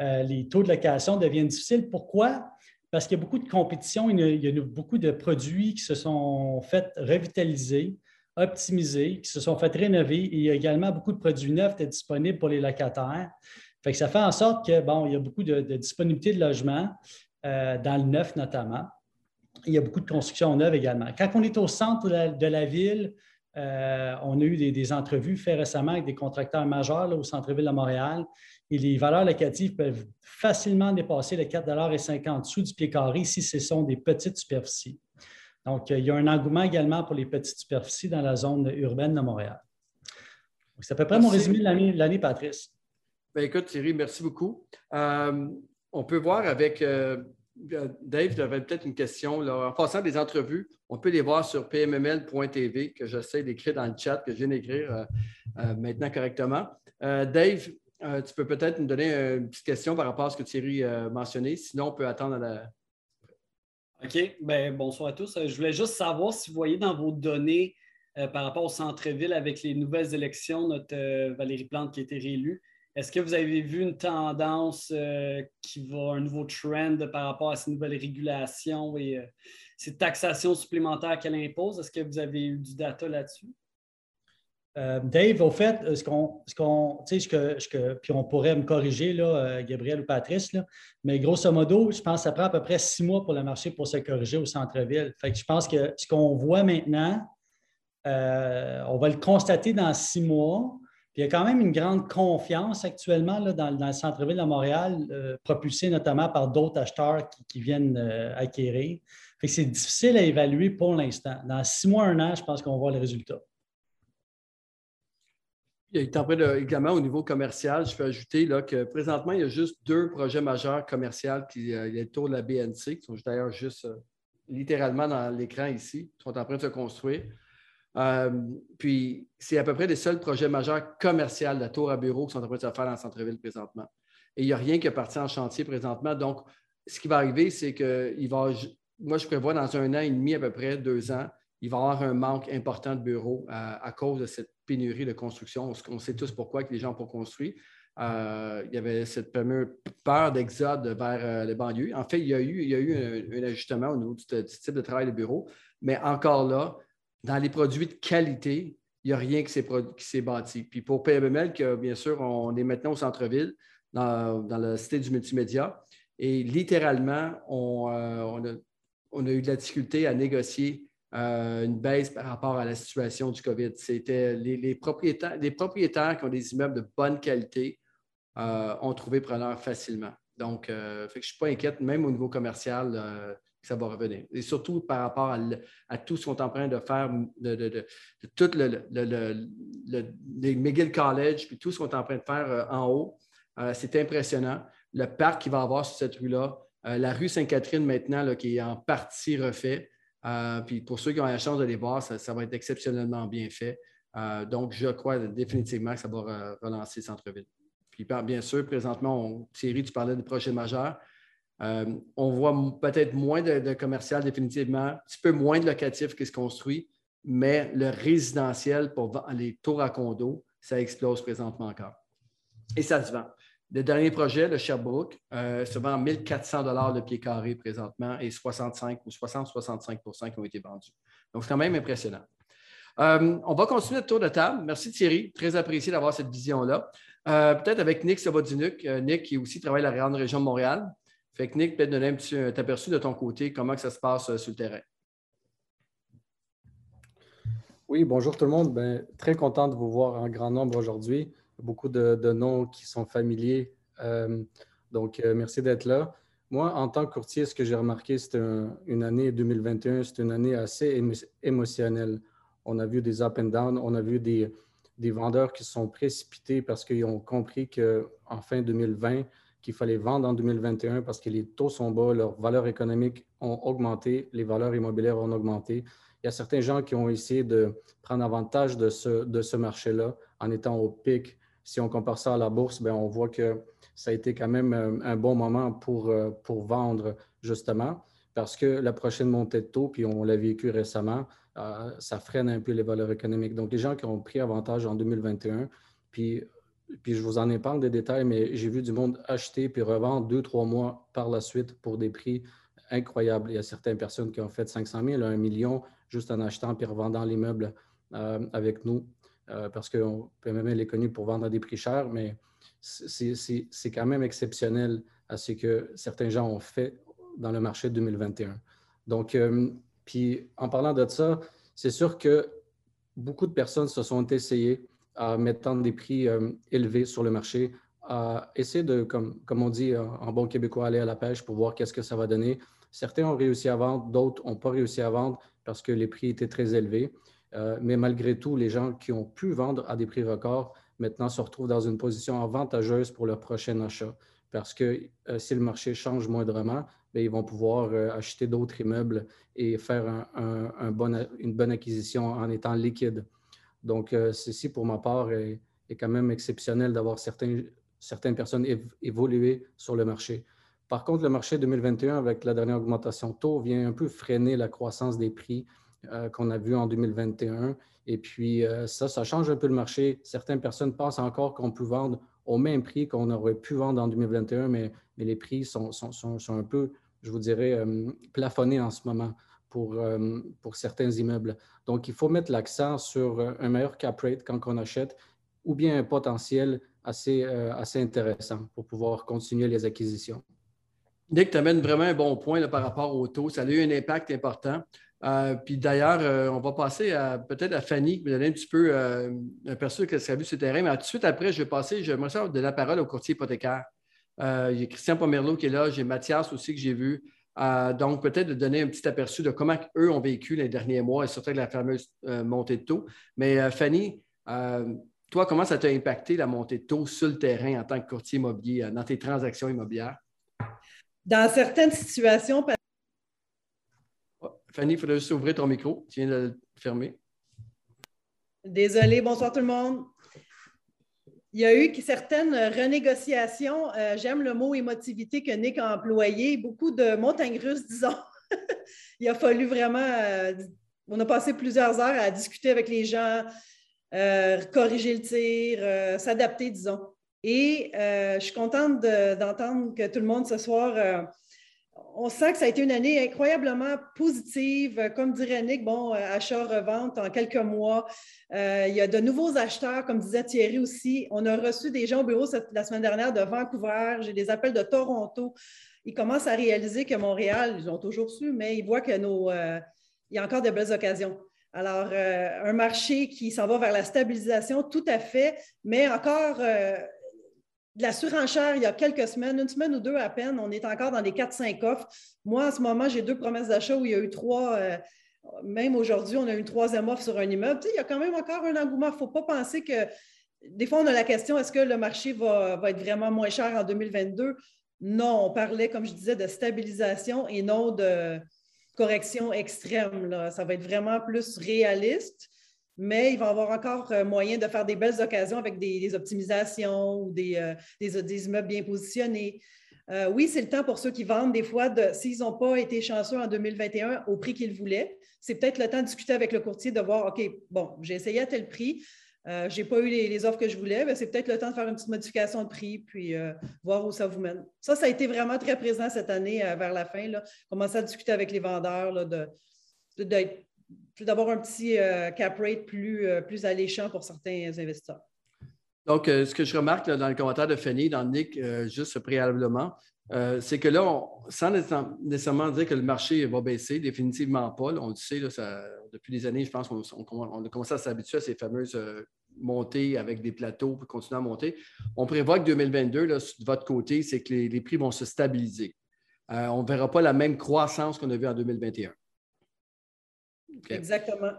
euh, les taux de location deviennent difficiles. Pourquoi? Parce qu'il y a beaucoup de compétition, il y a, beaucoup de produits qui se sont fait revitaliser, optimiser, qui se sont fait rénover il y a également beaucoup de produits neufs qui disponibles pour les locataires. ça fait en sorte que, bon, il y a beaucoup de, disponibilité de logement, euh, dans le neuf notamment il y a beaucoup de constructions neuves également. Quand on est au centre de la, ville, euh, on a eu des, entrevues faites récemment avec des contracteurs majeurs au centre-ville de Montréal et les valeurs locatives peuvent facilement dépasser les 4,50 sous du pied carré si ce sont des petites superficies. Donc, il y a un engouement également pour les petites superficies dans la zone urbaine de Montréal. C'est à peu près mon résumé de l'année, Patrice. Bien, écoute, Thierry, merci beaucoup. Euh, on peut voir avec euh, Dave, tu avais peut-être une question. En passant des entrevues, on peut les voir sur pmml.tv, que j'essaie d'écrire dans le chat, que je viens d'écrire euh, euh, maintenant correctement. Euh, Dave, tu peux peut-être nous donner une petite question par rapport à ce que Thierry a mentionné. Sinon, on peut attendre à la. OK. Bien, bonsoir à tous. Je voulais juste savoir si vous voyez dans vos données par rapport au centre-ville avec les nouvelles élections, notre Valérie Plante qui a été réélue, est-ce que vous avez vu une tendance euh, qui va, un nouveau trend par rapport à ces nouvelles régulations et euh, ces taxations supplémentaires qu'elle impose? Est-ce que vous avez eu du data là-dessus? Euh, Dave, au fait, ce qu'on, ce que, puis on pourrait me corriger, là, Gabriel ou Patrice, mais grosso modo, je pense que ça prend à peu près six mois pour le marché pour se corriger au centre-ville. Fait que je pense que ce qu'on voit maintenant, on va le constater dans six mois il y a quand même une grande confiance actuellement dans, le centre-ville de Montréal, euh, propulsé notamment par d'autres acheteurs qui, viennent euh, acquérir. c'est difficile à évaluer pour l'instant. Dans six mois, un an, je pense qu'on voit le résultat. Il est en train également au niveau commercial, je peux ajouter que présentement, il y a juste deux projets majeurs commerciaux qui euh, autour de la BNC, qui sont d'ailleurs juste littéralement dans l'écran ici, qui sont en train de se construire. Euh, puis, c'est à peu près les seuls projets majeurs commerciaux de tour à bureau qui sont en train de se faire dans le centre-ville présentement. Et il n'y a rien qui est parti en chantier présentement. Donc, ce qui va arriver, c'est qu'il va, moi, je prévois dans un an et demi, à peu près, deux ans, il va y avoir un manque important de bureaux à, cause de cette pénurie de construction. On, sait tous pourquoi que les gens n'ont pas construit. Euh, il y avait cette fameuse peur d'exode vers euh, les banlieues. En fait, il y a eu, il y a eu un, ajustement au niveau du, type de travail de bureau, mais encore là, dans les produits de qualité, il n'y a rien qui s'est bâti. Puis pour PMML, bien sûr, on est maintenant au centre-ville, dans, la cité du multimédia, et littéralement, on, euh, a, eu de la difficulté à négocier une baisse par rapport à la situation du COVID. C'était les, propriétaires, les propriétaires qui ont des immeubles de bonne qualité euh, ont trouvé preneur facilement. Donc, euh, je ne suis pas inquiète, même au niveau commercial, euh, ça va revenir. Et surtout par rapport à, tout ce qu'on est en train de faire, de, tout le, les McGill College, puis tout ce qu'on est en train de faire en haut. c'est impressionnant. Le parc qu'il va avoir sur cette rue-là, la rue Sainte-Catherine maintenant, qui est en partie refait. puis pour ceux qui ont la chance de les voir, ça, va être exceptionnellement bien fait. donc, je crois définitivement que ça va relancer le centre-ville. Puis bien sûr, présentement, Thierry, tu parlais de projets majeurs. Euh, on voit peut-être moins de, commercial définitivement, un petit peu moins de locatifs qui se construit, mais le résidentiel pour les tours à condo, ça explose présentement encore. Et ça se vend. Le dernier projet, le Sherbrooke, euh, se vend 1400 le pied carré présentement et 65 ou 60-65% qui ont été vendus. Donc, c'est quand même impressionnant. Euh, on va continuer le tour de table. Merci Thierry, très apprécié d'avoir cette vision-là. Peut-être avec Nick Savodinuc. Euh, Nick, qui aussi travaille à la grande région de Montréal. Fait que Nick, peut-être donner un petit aperçu de ton côté, comment que ça se passe euh, sur le terrain? Oui, bonjour tout le monde. Ben, très content de vous voir en grand nombre aujourd'hui. Beaucoup de, noms qui sont familiers. donc, merci d'être là. Moi, en tant que courtier, ce que j'ai remarqué, c'est une année 2021, c'est une année assez émotionnelle. On a vu des up and down, on a vu des, des vendeurs qui sont précipités parce qu'ils ont compris qu'en fin 2020, qu'il fallait vendre en 2021 parce que les taux sont bas, leurs valeurs économiques ont augmenté, les valeurs immobilières ont augmenté. Il y a certains gens qui ont essayé de prendre avantage de ce, de ce marché-là en étant au pic. Si on compare ça à la bourse, bien, on voit que ça a été quand même un bon moment pour, euh, pour vendre, justement, parce que la prochaine montée de taux, puis on l'a vécu récemment, euh, ça freine un peu les valeurs économiques. Donc, les gens qui ont pris avantage en 2021, puis, puis je vous en ai parlé des détails, mais j'ai vu du monde acheter puis revendre deux, trois mois par la suite pour des prix incroyables. Il y a certaines personnes qui ont fait 500 000, 1 million juste en achetant puis revendant l'immeuble euh, avec nous. Euh, parce que PMML est connu pour vendre à des prix chers, mais c'est quand même exceptionnel à ce que certains gens ont fait dans le marché 2021. Donc, puis en parlant de ça, c'est sûr que beaucoup de personnes se sont essayées mettre des prix euh, élevés sur le marché, essayer de, comme, on dit en bon québécois, aller à la pêche pour voir qu'est-ce que ça va donner. Certains ont réussi à vendre, d'autres n'ont pas réussi à vendre parce que les prix étaient très élevés. Euh, mais malgré tout, les gens qui ont pu vendre à des prix records maintenant se retrouvent dans une position avantageuse pour leur prochain achat. Parce que euh, si le marché change moindrement, ben, ils vont pouvoir euh, acheter d'autres immeubles et faire une bonne acquisition en étant liquide. Donc, euh, ceci, pour ma part, est, quand même exceptionnel d'avoir certaines personnes évoluer sur le marché. Par contre, le marché 2021, avec la dernière augmentation taux, vient un peu freiner la croissance des prix euh, qu'on a vu en 2021. Et puis, ça, ça change un peu le marché. Certaines personnes pensent encore qu'on peut vendre au même prix qu'on aurait pu vendre en 2021, mais, les prix sont, sont, sont, un peu je vous dirais, euh, plafonné en ce moment pour, euh, pour certains immeubles. Donc, il faut mettre l'accent sur euh, un meilleur cap rate quand on achète ou bien un potentiel assez, assez intéressant pour pouvoir continuer les acquisitions. Nick, tu amènes vraiment un bon point par rapport au taux. Ça a eu un impact important. puis d'ailleurs, on va passer peut-être à Fanny, qui va donner un petit peu un de ce qu'elle a vu sur le terrain. Mais tout de suite après, je vais passer, je vais de la parole au courtier hypothécaire. Euh, a Christian Pomerleau qui est là, j'ai Mathias aussi que j'ai vu. Euh, donc, peut-être de donner un petit aperçu de comment eux ont vécu les derniers mois et surtout avec la fameuse euh, montée de taux. Mais Fanny, toi, comment ça t'a impacté la montée de taux sur le terrain en tant que courtier immobilier dans tes transactions immobilières? Dans certaines situations. Fanny, il faudrait juste ouvrir ton micro. Tu viens de le fermer. Désolée, bonsoir tout le monde il y a eu certaines renégociations. Euh, j'aime le mot émotivité que Nick a employé. Beaucoup de montagnes russes, disons. il a fallu vraiment. on a passé plusieurs heures à discuter avec les gens, corriger le tir, s'adapter, disons. Et je suis contente d'entendre que tout le monde ce soir on sent que ça a été une année incroyablement positive. Comme dirait Nick, bon, euh, achat-revente en quelques mois. Euh, il y a de nouveaux acheteurs, comme disait Thierry aussi. On a reçu des gens au bureau la semaine dernière de Vancouver. J'ai des appels de Toronto. Ils commencent à réaliser que Montréal, ils ont toujours su, mais ils voient que nos, euh, il y a encore de belles occasions. Alors, un marché qui s'en va vers la stabilisation, tout à fait, mais encore de la surenchère il y a quelques semaines, une semaine ou deux à peine. On est encore dans les 4-5 offres. Moi, en ce moment, j'ai deux promesses d'achat où il y a eu trois. Euh, même aujourd'hui, on a une troisième offre sur un immeuble. il y a quand même encore un engouement. Il ne faut pas penser que. Des fois, on a la question est-ce que le marché va, être vraiment moins cher en 2022 Non, on parlait, comme je disais, de stabilisation et non de correction extrême. Ça va être vraiment plus réaliste mais il va avoir encore euh, moyen de faire des belles occasions avec des, optimisations ou des, euh, des, immeubles bien positionnés. Euh, oui, c'est le temps pour ceux qui vendent des fois, s'ils n'ont pas été chanceux en 2021 au prix qu'ils voulaient, c'est peut-être le temps de discuter avec le courtier, de voir, OK, bon, j'ai essayé à tel prix, je n'ai pas eu les, offres que je voulais, mais c'est peut-être le temps de faire une petite modification de prix, puis voir où ça vous mène. Ça, ça a été vraiment très présent cette année vers la fin, là. commencer à discuter avec les vendeurs, de, d'être d'avoir un petit euh, cap rate plus, euh, plus alléchant pour certains investisseurs. Donc, euh, ce que je remarque dans le commentaire de Fanny, dans Nick, juste préalablement, c'est que là, sans nécessairement dire que le marché va baisser, définitivement pas. on le sait, depuis des années, je pense qu'on a commencé à s'habituer à ces fameuses montées avec des plateaux pour continuer à monter. On prévoit que 2022, de votre côté, c'est que les, prix vont se stabiliser. on ne verra pas la même croissance qu'on a vue en 2021. Exactement.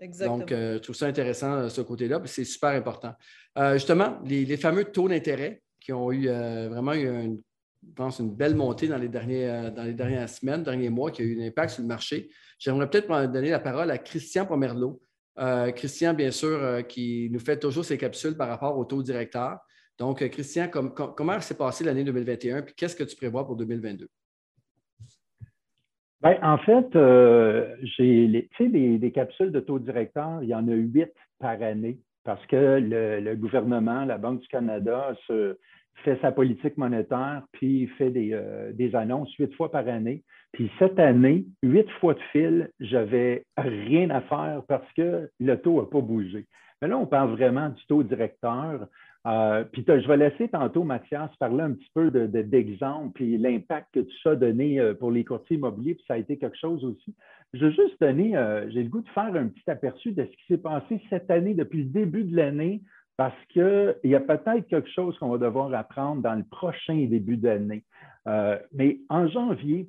Donc, euh, je trouve ça intéressant, euh, ce côté-là, c'est super important. Euh, justement, les, fameux taux d'intérêt qui ont eu vraiment eu, une, je pense, une belle montée dans les, derniers, dans les dernières semaines, derniers mois, qui a eu un impact sur le marché. J'aimerais peut-être donner la parole à Christian Pomerleau. Christian, bien sûr, qui nous fait toujours ses capsules par rapport au taux directeur. Donc, Christian, comment s'est passé l'année 2021 puis qu'est-ce que tu prévois pour 2022? Ben, en fait, euh, j'ai les, des capsules de taux directeur, il y en a huit par année parce que le, gouvernement, la Banque du Canada, fait sa politique monétaire puis fait des, euh, des, annonces huit fois par année. Puis cette année, huit fois de fil, j'avais rien à faire parce que le taux n'a pas bougé. Mais là, on parle vraiment du taux directeur. Euh, puis je vais laisser tantôt Mathias parler un petit peu d'exemple, puis l'impact que tout ça a donné euh, pour les courtiers immobiliers, puis ça a été quelque chose aussi. Je veux juste donner, euh, j'ai le goût de faire un petit aperçu de ce qui s'est passé cette année, depuis le début de l'année, parce qu'il y a peut-être quelque chose qu'on va devoir apprendre dans le prochain début d'année. mais en janvier,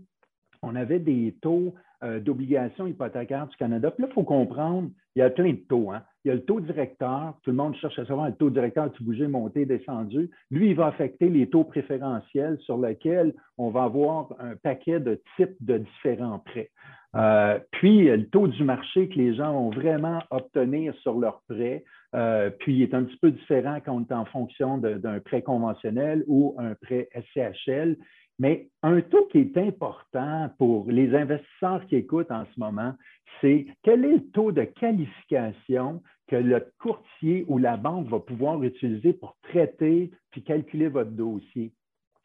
on avait des taux d'obligations hypothécaires du Canada. Puis là, il faut comprendre, il y a plein de taux. Hein? Il y a le taux directeur. Tout le monde cherche à savoir le taux directeur, tu bougeais, monté, descendu? Lui, il va affecter les taux préférentiels sur lesquels on va avoir un paquet de types de différents prêts. Euh, puis, le taux du marché que les gens vont vraiment obtenir sur leurs prêts, euh, puis il est un petit peu différent quand on est en fonction d'un prêt conventionnel ou un prêt SCHL. Mais un taux qui est important pour les investisseurs qui écoutent en ce moment, c'est quel est le taux de qualification que le courtier ou la banque va pouvoir utiliser pour traiter puis calculer votre dossier.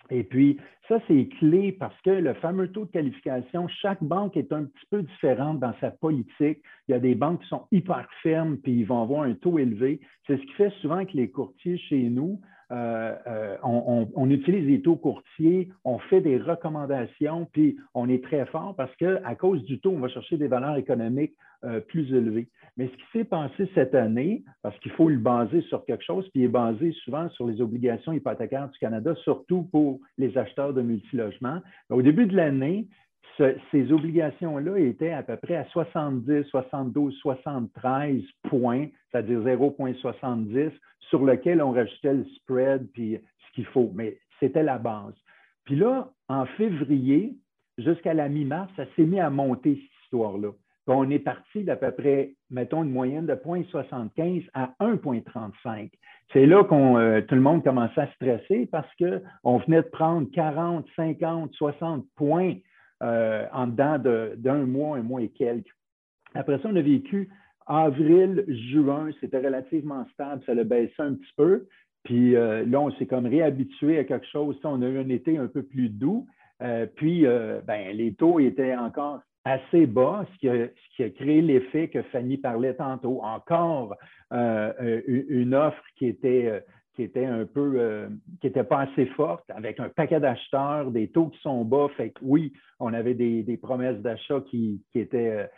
Et puis, ça, c'est clé parce que le fameux taux de qualification, chaque banque est un petit peu différente dans sa politique. Il y a des banques qui sont hyper fermes, puis ils vont avoir un taux élevé. C'est ce qui fait souvent que les courtiers chez nous, euh, euh, on, utilise les taux courtiers, on fait des recommandations, puis on est très fort parce qu'à cause du taux, on va chercher des valeurs économiques euh, plus élevées. Mais ce qui s'est passé cette année, parce qu'il faut le baser sur quelque chose, puis il est basé souvent sur les obligations hypothécaires du Canada, surtout pour les acheteurs de multilogements. Au début de l'année, ces obligations-là étaient à peu près à 70, 72, 73 points, c'est-à-dire 0,70, sur lequel on rajoutait le spread puis ce qu'il faut. Mais c'était la base. Puis là, en février, jusqu'à la mi-mars, ça s'est mis à monter cette histoire-là. On est parti d'à peu près, mettons, une moyenne de 0,75 à 1,35. C'est là que euh, tout le monde commençait à stresser parce qu'on venait de prendre 40, 50, 60 points en dedans d'un mois, un mois et quelques. Après ça, on a vécu avril, juin, c'était relativement stable, ça a baissé un petit peu. Puis là, on s'est comme réhabitué à quelque chose. On a eu un été un peu plus doux. puis, ben, les taux étaient encore assez bas, ce qui a, créé l'effet que Fanny parlait tantôt. Encore euh, euh, une offre qui était, euh, qui était un peu, qui n'était pas assez forte, avec un paquet d'acheteurs, des taux qui sont bas. Fait que oui, on avait des, promesses d'achat qui, étaient,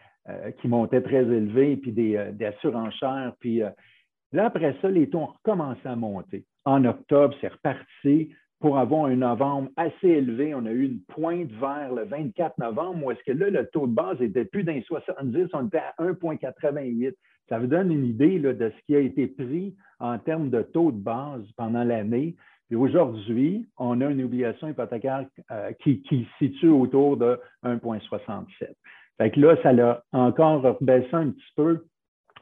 qui montaient très élevées, puis des, des surenchères. Puis là, après ça, les taux ont recommencé à monter. En octobre, c'est reparti pour avoir un novembre assez élevé. On a eu une pointe vers le 24 novembre, où est-ce que là, le taux de base était plus d'un 70, on était à 1,88. Ça vous donne une idée de ce qui a été pris en termes de taux de base pendant l'année. Et aujourd'hui, on a une obligation hypothécaire euh, qui, se situe autour de 1,67. Fait que là, ça l'a encore baissé un petit peu,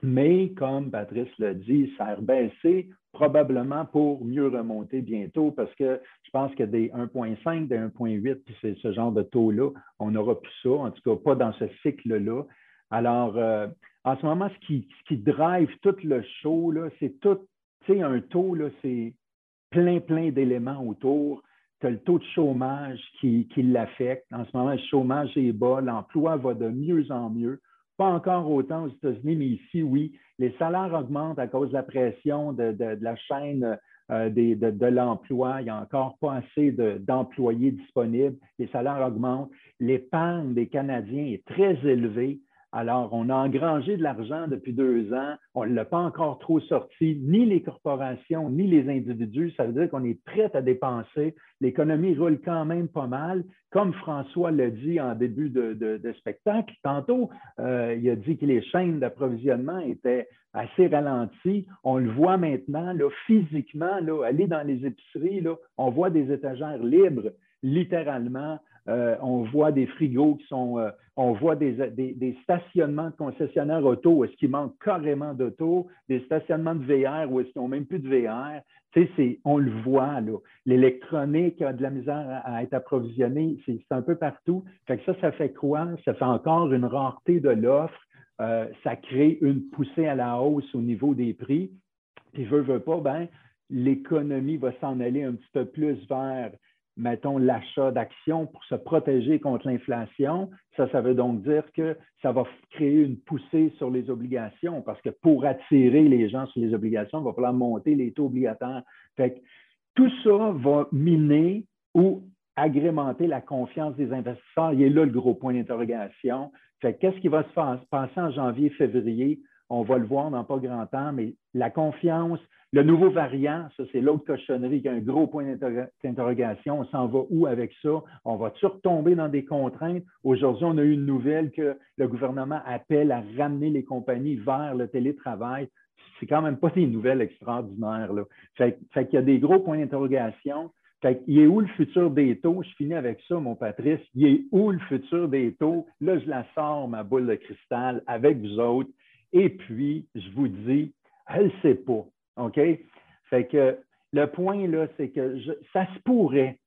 mais comme Patrice l'a dit, ça a rebaissé probablement pour mieux remonter bientôt parce que je pense que des 1,5, des 1,8, puis c'est ce genre de taux-là, on n'aura plus ça, en tout cas pas dans ce cycle-là. Alors, euh, en ce moment, ce qui, drive tout le show, c'est tout, tu sais, un taux, c'est plein, plein d'éléments autour. Tu as le taux de chômage qui, l'affecte. En ce moment, le chômage est bas, l'emploi va de mieux en mieux. Pas encore autant aux États-Unis, mais ici, oui. Les salaires augmentent à cause de la pression de, la chaîne euh, de, l'emploi. Il n'y a encore pas assez d'employés disponibles. Les salaires augmentent. L'épargne des Canadiens est très élevée. Alors, on a engrangé de l'argent depuis deux ans, on ne l'a pas encore trop sorti, ni les corporations, ni les individus. Ça veut dire qu'on est prêt à dépenser. L'économie roule quand même pas mal. Comme François l'a dit en début de, spectacle, tantôt, euh, il a dit que les chaînes d'approvisionnement étaient assez ralenties. On le voit maintenant, là, physiquement, là, aller dans les épiceries, là, on voit des étagères libres, littéralement. Euh, on voit des frigos qui sont, euh, on voit des, stationnements de concessionnaires auto est-ce qu'il manque carrément d'auto, des stationnements de VR où est-ce qu'ils n'ont même plus de VR. Sais, on le voit. L'électronique a de la misère à, être approvisionnée, c'est un peu partout. Fait que ça, ça fait quoi? Ça fait encore une rareté de l'offre. Euh, ça crée une poussée à la hausse au niveau des prix. Puis, veut, veut pas, ben, l'économie va s'en aller un petit peu plus vers mettons, l'achat d'actions pour se protéger contre l'inflation. Ça, ça veut donc dire que ça va créer une poussée sur les obligations parce que pour attirer les gens sur les obligations, il va falloir monter les taux obligataires. Fait tout ça va miner ou agrémenter la confiance des investisseurs. Il est là le gros point d'interrogation. Qu'est-ce qui va se passer en janvier, février? On va le voir dans pas grand temps, mais la confiance, le nouveau variant, ça, c'est l'autre cochonnerie qui a un gros point d'interrogation. On s'en va où avec ça? On va toujours tomber dans des contraintes? Aujourd'hui, on a eu une nouvelle que le gouvernement appelle à ramener les compagnies vers le télétravail. C'est quand même pas des nouvelles extraordinaires. Là. Fait, qu'il y a des gros points d'interrogation. Fait il est où le futur des taux? Je finis avec ça, mon Patrice. Il est où le futur des taux? Là, je la sors, ma boule de cristal, avec vous autres. Et puis, je vous dis, elle ne sait pas. OK? Fait que le point, là, c'est que ça se pourrait,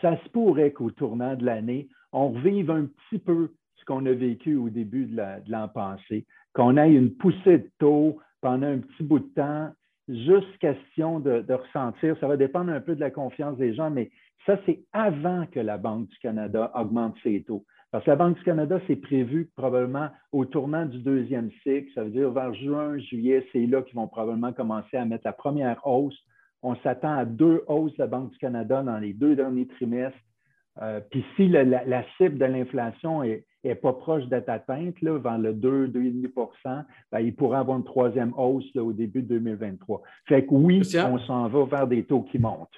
ça se pourrait qu'au tournant de l'année, on revive un petit peu ce qu'on a vécu au début de l'an passé, qu'on ait une poussée de taux pendant un petit bout de temps, juste question de, ressentir. Ça va dépendre un peu de la confiance des gens, mais ça, c'est avant que la Banque du Canada augmente ses taux. Parce que la Banque du Canada, c'est prévu probablement au tournant du deuxième cycle, ça veut dire vers juin, juillet, c'est là qu'ils vont probablement commencer à mettre la première hausse. On s'attend à deux hausses de la Banque du Canada dans les deux derniers trimestres. Euh, puis si la, cible de l'inflation n'est pas proche d'être atteinte, là, vers le 2, 2,5 ben, il pourrait avoir une troisième hausse au début de 2023. Fait que oui, on s'en va vers des taux qui montent.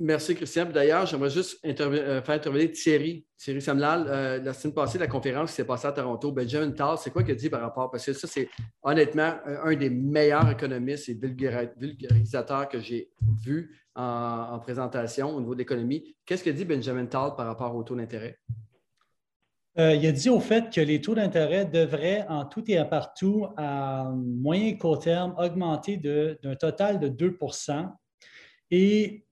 Merci, Christian. D'ailleurs, j'aimerais juste euh, faire intervenir Thierry, Thierry Samlal. Euh, la semaine passée, la conférence qui s'est passée à Toronto, Benjamin Tal, c'est quoi qu'il a dit par rapport? Parce que ça, c'est honnêtement un des meilleurs économistes et vulgarisateurs que j'ai vu en, présentation au niveau de l'économie. Qu'est-ce que dit Benjamin Tal par rapport au taux d'intérêt? Euh, il a dit au fait que les taux d'intérêt devraient, en tout et à partout, à moyen et court terme, augmenter d'un total de 2 Et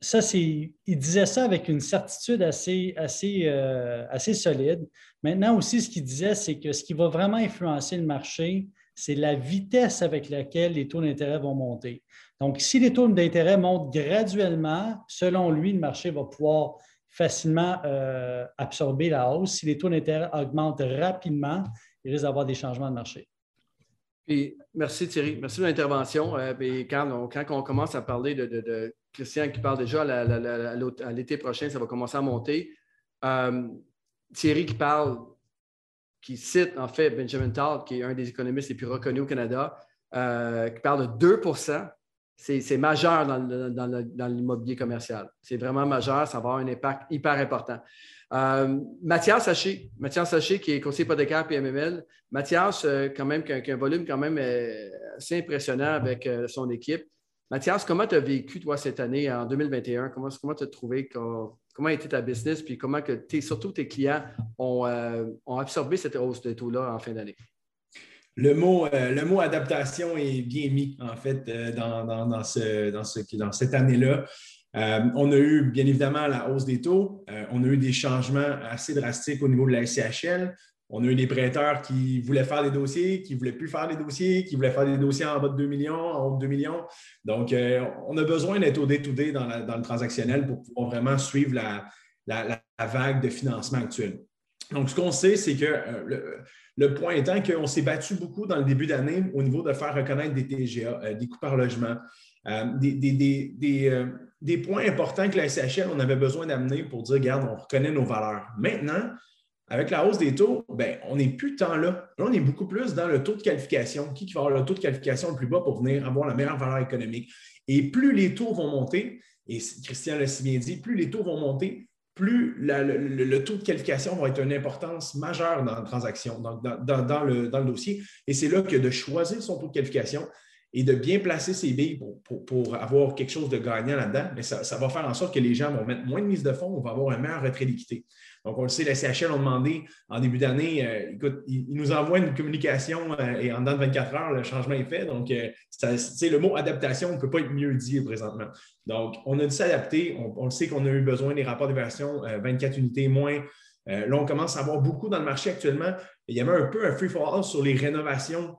ça, c'est, il disait ça avec une certitude assez, assez, euh, assez solide. Maintenant aussi, ce qu'il disait, c'est que ce qui va vraiment influencer le marché, c'est la vitesse avec laquelle les taux d'intérêt vont monter. Donc, si les taux d'intérêt montent graduellement, selon lui, le marché va pouvoir facilement euh, absorber la hausse. Si les taux d'intérêt augmentent rapidement, il risque d'avoir des changements de marché. merci Thierry, merci de l'intervention. Euh, quand, on, commence à parler de, Christian qui parle déjà à l'été prochain, ça va commencer à monter. Euh, Thierry qui parle, qui cite en fait Benjamin Todd, qui est un des économistes les plus reconnus au Canada, qui parle de 2% c'est majeur dans, l'immobilier commercial. C'est vraiment majeur, ça va avoir un impact hyper important. Euh, Mathias Saché, Mathias Saché, qui est conseiller hypothécaire PMML. Mathias, euh, quand même, qui a, un volume quand même euh, assez impressionnant avec son équipe. Mathias, comment tu as vécu, toi, cette année, en 2021? Comment tu as trouvé, comment a été ta business, puis comment que surtout tes clients ont, ont absorbé cette hausse de taux-là en fin d'année? le mot, euh, le mot adaptation est bien mis, en fait, euh, dans, dans, ce, dans, cette année-là. Euh, on a eu, bien évidemment, la hausse des taux. on a eu des changements assez drastiques au niveau de la SCHL. On a eu des prêteurs qui voulaient faire des dossiers, qui ne voulaient plus faire des dossiers, qui voulaient faire des dossiers en bas de 2 millions, en haut de 2 millions. Donc, on a besoin d'être au day-to-day dans, le transactionnel pour pouvoir vraiment suivre la, vague de financement actuelle. Donc, ce qu'on sait, c'est que le point étant qu'on s'est battu beaucoup dans le début d'année au niveau de faire reconnaître des TGA, euh, des coûts par logement, euh, euh, des, points importants que la SHL, on avait besoin d'amener pour dire, regarde, on reconnaît nos valeurs. Maintenant, avec la hausse des taux, ben, on n'est plus tant là. Là, on est beaucoup plus dans le taux de qualification. Qui va avoir le taux de qualification le plus bas pour venir avoir la meilleure valeur économique? Et plus les taux vont monter, et Christian l'a si bien dit, plus les taux vont monter, plus le, taux de qualification va être une importance majeure dans la transaction, dans, le, dossier. Et c'est là que de choisir son taux de qualification et de bien placer ses billes pour, avoir quelque chose de gagnant là-dedans, mais ça, va faire en sorte que les gens vont mettre moins de mise de fonds, on va avoir un meilleur retrait d'équité. Donc, on le sait, la CHL ont demandé en début d'année, euh, écoute, ils, nous envoient une communication euh, et en dedans de 24 heures, le changement est fait. Donc, euh, le mot adaptation ne peut pas être mieux dit présentement. Donc, on a dû s'adapter. On, le sait qu'on a eu besoin des rapports d'évaluation, 24 unités moins. là, on commence à avoir beaucoup dans le marché actuellement. Il y avait un peu un free for all sur les rénovations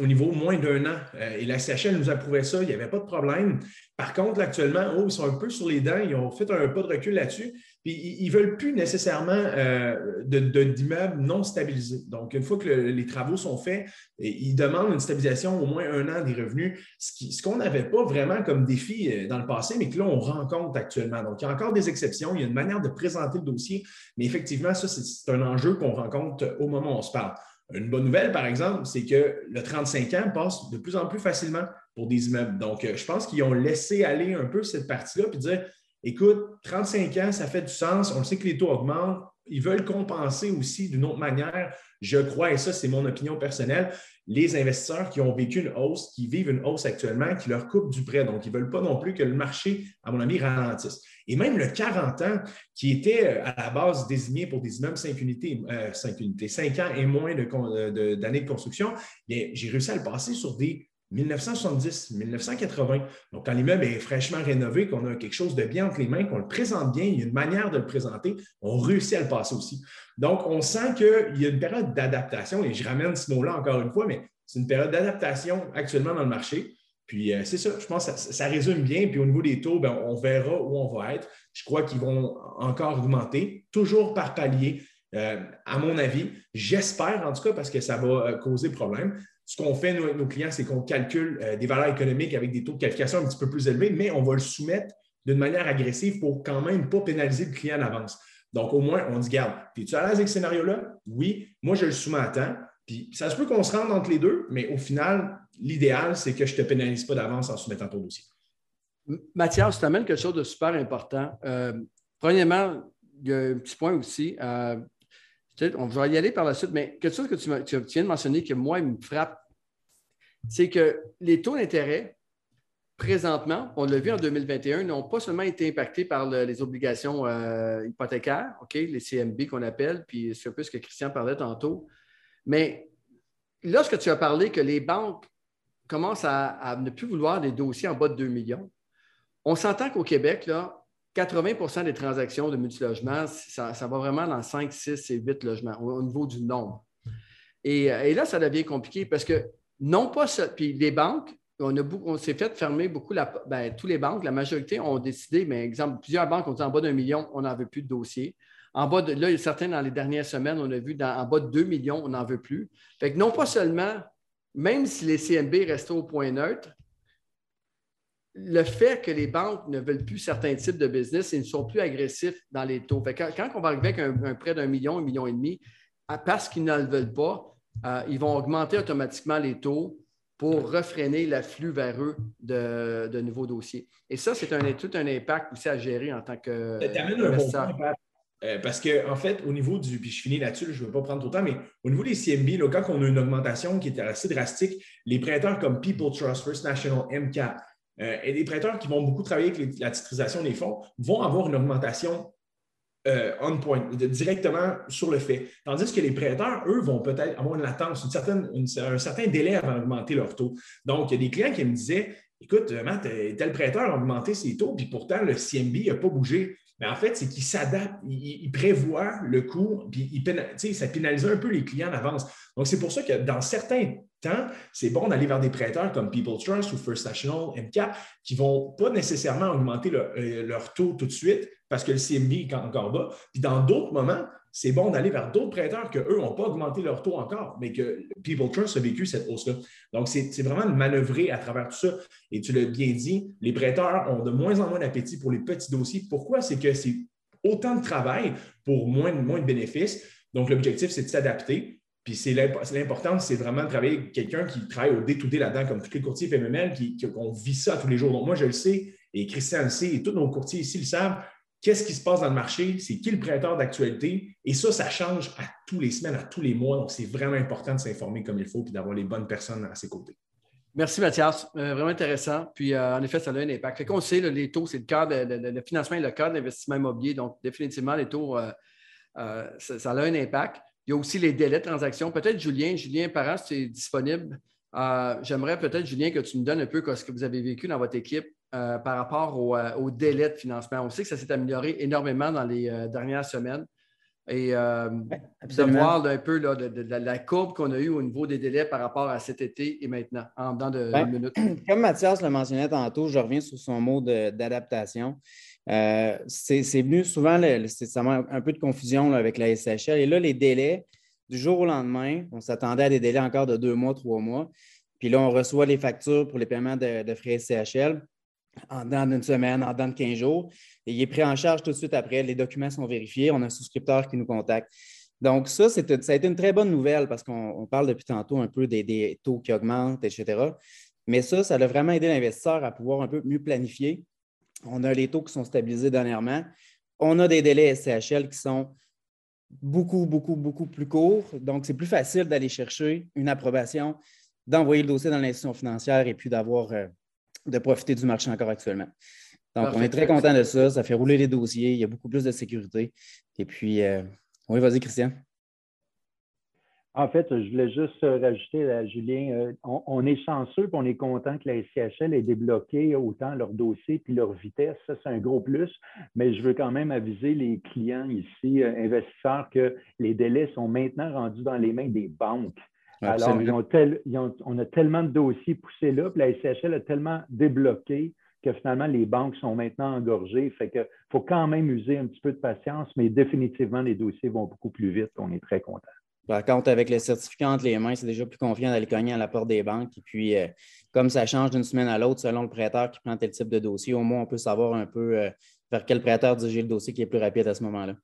au niveau moins d'un an. et la CHL nous approuvait ça, il n'y avait pas de problème. Par contre, actuellement, oh, ils sont un peu sur les dents, ils ont fait un pas de recul là-dessus. Puis ils ne veulent plus nécessairement euh, d'immeubles non stabilisés. Donc, une fois que les travaux sont faits, ils demandent une stabilisation au moins un an des revenus, ce qu'on n'avait pas vraiment comme défi euh, dans le passé, mais que là, on rencontre actuellement. Donc, il y a encore des exceptions, il y a une manière de présenter le dossier, mais effectivement, ça, c'est un enjeu qu'on rencontre au moment où on se parle. Une bonne nouvelle, par exemple, c'est que le 35 ans passe de plus en plus facilement pour des immeubles. Donc, euh, je pense qu'ils ont laissé aller un peu cette partie-là, puis dire Écoute, 35 ans, ça fait du sens. On sait que les taux augmentent. Ils veulent compenser aussi d'une autre manière. Je crois, et ça, c'est mon opinion personnelle, les investisseurs qui ont vécu une hausse, qui vivent une hausse actuellement, qui leur coupent du prêt. Donc, ils ne veulent pas non plus que le marché, à mon avis, ralentisse. Et même le 40 ans, qui était euh, à la base désigné pour des immeubles 5 unités, 5 euh, unités, 5 ans et moins d'années de, de construction, j'ai réussi à le passer sur des 1970, 1980. Donc, quand l'immeuble est fraîchement rénové, qu'on a quelque chose de bien entre les mains, qu'on le présente bien, il y a une manière de le présenter, on réussit à le passer aussi. Donc, on sent qu'il y a une période d'adaptation, et je ramène ce mot-là encore une fois, mais c'est une période d'adaptation actuellement dans le marché. Puis, euh, c'est ça, je pense que ça, résume bien. Puis, au niveau des taux, ben, on verra où on va être. Je crois qu'ils vont encore augmenter, toujours par palier. Euh, à mon avis, j'espère en tout cas parce que ça va euh, causer problème ce qu'on fait, nos clients, c'est qu'on calcule euh, des valeurs économiques avec des taux de qualification un petit peu plus élevés, mais on va le soumettre d'une manière agressive pour quand même pas pénaliser le client d'avance. Donc, au moins, on dit, garde, es-tu à l'aise avec ce scénario-là? Oui, moi, je le soumets à temps. Puis, ça se peut qu'on se rende entre les deux, mais au final, l'idéal, c'est que je ne te pénalise pas d'avance en soumettant ton dossier. Mathias, tu amènes quelque chose de super important. Euh, premièrement, il y a un petit point aussi. Euh, on va y aller par la suite, mais quelque chose que tu, viens de mentionner que moi, il me frappe, c'est que les taux d'intérêt, présentement, on l'a vu en 2021, n'ont pas seulement été impactés par les obligations euh, hypothécaires, les CMB qu'on appelle, puis c'est un peu ce que Christian parlait tantôt. Mais lorsque tu as parlé que les banques commencent à, ne plus vouloir des dossiers en bas de 2 millions, On s'entend qu'au Québec, là, 80% des transactions de multilogement, ça, ça va vraiment dans 5, 6 et 8 logements au, niveau du nombre. Et, là, ça devient compliqué parce que non pas ça. Puis les banques, on, on s'est fait fermer beaucoup, la, ben, tous les banques, la majorité ont décidé, mais exemple, plusieurs banques ont dit en bas d'un million, on n'en veut plus de dossiers. En bas de, là, il y a certains dans les dernières semaines, on a vu en bas de 2 millions, on n'en veut plus. Fait que non pas seulement, même si les CNB restaient au point neutre, le fait que les banques ne veulent plus certains types de business, ils ne sont plus agressifs dans les taux. Fait quand, on va arriver avec un, prêt d'un million, un million et demi, parce qu'ils ne le veulent pas, euh, ils vont augmenter automatiquement les taux pour refréner l'afflux vers eux de, nouveaux dossiers. Et ça, c'est un, tout un impact aussi à gérer en tant que. Euh, parce qu'en en fait, au niveau du, puis je finis là-dessus, je ne veux pas prendre trop de temps, mais au niveau des CMB, là, quand on a une augmentation qui était assez drastique, les prêteurs comme People Trust, First National, MCAP, euh, et des prêteurs qui vont beaucoup travailler avec la titrisation des fonds vont avoir une augmentation euh, on point, directement sur le fait. Tandis que les prêteurs, eux, vont peut-être avoir une latence, une certaine, un certain délai avant d'augmenter leur taux. Donc, il y a des clients qui me disaient Écoute, Matt, tel prêteur a augmenté ses taux, puis pourtant, le CMB n'a pas bougé. Mais en fait, c'est qu'il s'adapte, il, prévoit le coût, puis il, ça pénalise un peu les clients en avance. Donc, c'est pour ça que dans certains temps, c'est bon d'aller vers des prêteurs comme People Trust ou First National, MCAP, qui ne vont pas nécessairement augmenter euh, leur taux tout de suite parce que le CMB est encore bas. Puis dans d'autres moments, c'est bon d'aller vers d'autres prêteurs qu'eux n'ont pas augmenté leur taux encore, mais que People Trust a vécu cette hausse-là. Donc, c'est vraiment de manœuvrer à travers tout ça. Et tu l'as bien dit, les prêteurs ont de moins en moins d'appétit pour les petits dossiers. Pourquoi? C'est que c'est autant de travail pour moins, moins de bénéfices. Donc, l'objectif, c'est de s'adapter. Puis c'est l'important, c'est vraiment de travailler avec quelqu'un qui travaille au day-to-day là-dedans, comme tous les courtiers PMML, qui, qui, vit ça tous les jours. Donc, moi, je le sais, et Christian le sait, et tous nos courtiers ici le savent qu'est-ce qui se passe dans le marché, c'est qui le prêteur d'actualité? Et ça, ça change à tous les semaines, à tous les mois. Donc, c'est vraiment important de s'informer comme il faut et d'avoir les bonnes personnes à ses côtés. Merci Mathias, euh, vraiment intéressant. Puis euh, en effet, ça a un impact. Fait qu'on sait, les taux, c'est le cadre, le, financement et le cadre d'investissement immobilier. Donc, définitivement, les taux, euh, ça, a un impact. Il y a aussi les délais de transaction. Peut-être Julien, Julien Parent, si tu es disponible. J'aimerais peut-être, Julien, que tu me donnes un peu ce que vous avez vécu dans votre équipe euh, par rapport euh, au, délai de financement. On sait que ça s'est amélioré énormément dans les euh, dernières semaines. Et de voir un peu de, la courbe qu'on a eue au niveau des délais par rapport à cet été et maintenant, en dedans de minutes. Comme Mathias le mentionnait tantôt, je reviens sur son mot d'adaptation. c'est venu souvent, ça un peu de confusion avec la SHL. Et là, les délais, du jour au lendemain, on s'attendait à des délais encore de deux mois, trois mois. Puis là, on reçoit les factures pour les paiements de, de frais SCHL en dedans d'une semaine, en dedans de 15 jours. Et il est pris en charge tout de suite après. Les documents sont vérifiés. On a un souscripteur qui nous contacte. Donc, ça, ça a été une très bonne nouvelle parce qu'on parle depuis tantôt un peu des, taux qui augmentent, etc. Mais ça, ça a vraiment aidé l'investisseur à pouvoir un peu mieux planifier. On a les taux qui sont stabilisés dernièrement. On a des délais SCHL qui sont beaucoup, beaucoup, beaucoup plus courts. Donc, c'est plus facile d'aller chercher une approbation, d'envoyer le dossier dans l'institution financière et puis d'avoir euh, de profiter du marché encore actuellement. Donc, on est très content de ça. Ça fait rouler les dossiers. Il y a beaucoup plus de sécurité. Et puis, euh, oui, vas-y, Christian. En fait, je voulais juste rajouter à Julien, euh, on, est chanceux et on est content que la SCHL ait débloqué autant leur dossier puis leur vitesse. Ça, c'est un gros plus. Mais je veux quand même aviser les clients ici, euh, investisseurs, que les délais sont maintenant rendus dans les mains des banques. Alors, on a tellement de dossiers poussés là, puis la SCHL a tellement débloqué que finalement, les banques sont maintenant engorgées. Fait que faut quand même user un petit peu de patience, mais définitivement, les dossiers vont beaucoup plus vite. On est très content. Par contre, avec le certificat entre les mains, c'est déjà plus confiant d'aller cogner à la porte des banques. Et puis, euh, comme ça change d'une semaine à l'autre selon le prêteur qui prend tel type de dossier, au moins, on peut savoir un peu euh, vers quel prêteur diriger le dossier qui est plus rapide à ce moment-là.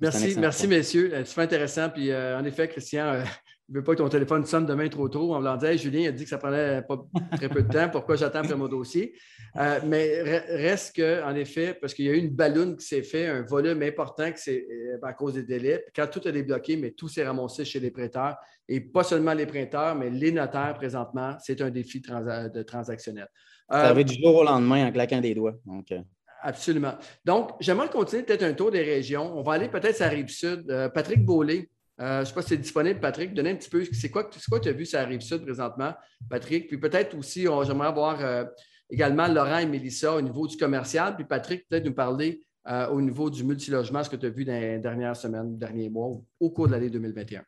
Merci, merci, messieurs. Euh, c'est intéressant. Puis, en effet, Christian, ne veux pas que ton téléphone sonne demain trop tôt en voulant dire Julien a dit que ça prenait pas très peu de temps, pourquoi j'attends pour mon dossier? Euh, mais reste qu'en effet, parce qu'il y a eu une balloune qui s'est fait, un volume important qui euh, à cause des délais. quand tout a débloqué, mais tout s'est ramassé chez les prêteurs. Et pas seulement les prêteurs, mais les notaires présentement, c'est un défi de transactionnel. ça arrive du jour au lendemain en claquant des doigts. Donc, euh. Absolument. Donc, j'aimerais continuer peut-être un tour des régions. On va aller peut-être à la rive sud. Patrick Beaulé, euh, je ne sais pas si c'est disponible, Patrick. Donnez un petit peu, c'est quoi, que tu as vu sur la rive sud présentement, Patrick? Puis peut-être aussi, j'aimerais avoir euh, Également, Laurent et Mélissa au niveau du commercial. Puis Patrick, peut-être nous parler au niveau du multilogement, ce que tu as vu dans les dernières semaines, derniers mois, au cours de l'année 2021.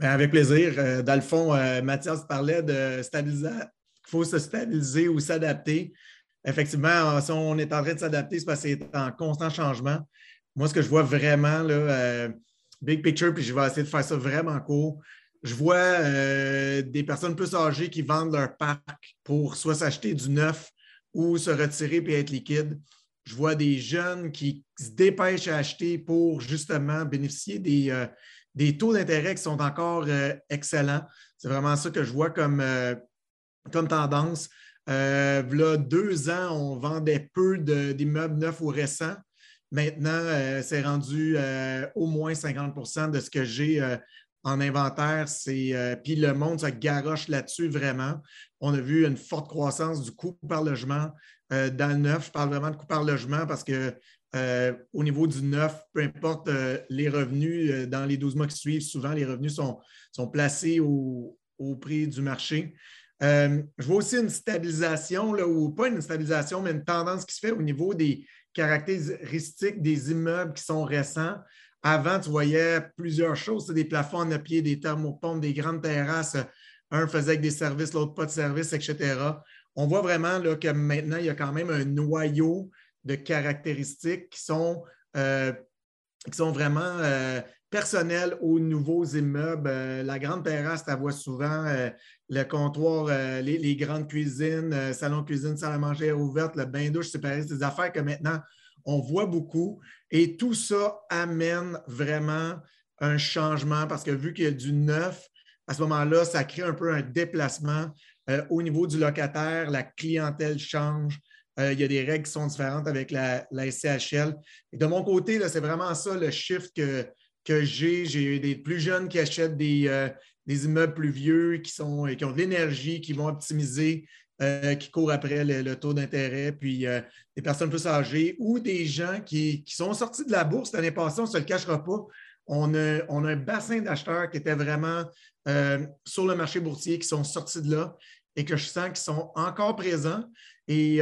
Ben, avec plaisir. dans le fond, Mathias parlait de stabiliser, qu'il faut se stabiliser ou s'adapter. Effectivement, si on est en train de s'adapter, c'est parce que c'est en constant changement. Moi, ce que je vois vraiment, là, big picture, puis je vais essayer de faire ça vraiment court. Je vois euh, des personnes plus âgées qui vendent leur parc pour soit s'acheter du neuf ou se retirer et être liquide. Je vois des jeunes qui se dépêchent à acheter pour justement bénéficier des, euh, des taux d'intérêt qui sont encore euh, excellents. C'est vraiment ça que je vois comme, comme tendance. là, deux ans, on vendait peu d'immeubles neufs ou récents. Maintenant, euh, c'est rendu euh, au moins 50% de ce que j'ai euh, en inventaire. puis le monde se garoche là-dessus vraiment. On a vu une forte croissance du coût par logement dans le neuf. Je parle vraiment de coût par logement parce que au niveau du neuf, peu importe les revenus, dans les 12 mois qui suivent, souvent les revenus sont, placés au, prix du marché. je vois aussi une stabilisation, ou pas une stabilisation, mais une tendance qui se fait au niveau des, caractéristiques des immeubles qui sont récents. Avant, tu voyais plusieurs choses, des plafonds en pied, des thermopompes, des grandes terrasses. Un faisait avec des services, l'autre pas de services, etc. On voit vraiment là, que maintenant, il y a quand même un noyau de caractéristiques qui sont, euh, vraiment euh, personnelles aux nouveaux immeubles. Euh, la grande terrasse, tu vois souvent le comptoir, euh, les, grandes cuisines, euh, salon cuisine, salle à manger ouverte, le bain douche séparé, c'est des affaires que maintenant on voit beaucoup. Et tout ça amène vraiment un changement parce que vu qu'il y a du neuf, à ce moment-là, ça crée un peu un déplacement euh, au niveau du locataire, la clientèle change. il y a des règles qui sont différentes avec la, SCHL. Et de mon côté, c'est vraiment ça le chiffre que, j'ai. J'ai des plus jeunes qui achètent des, des immeubles plus vieux qui, sont, qui ont de l'énergie, qui vont optimiser, euh, qui courent après le, taux d'intérêt, puis euh, des personnes plus âgées ou des gens qui, sont sortis de la bourse l'année passée, on ne se le cachera pas. On a, on a un bassin d'acheteurs qui étaient vraiment euh, sur le marché boursier, qui sont sortis de là et que je sens qu'ils sont encore présents. Et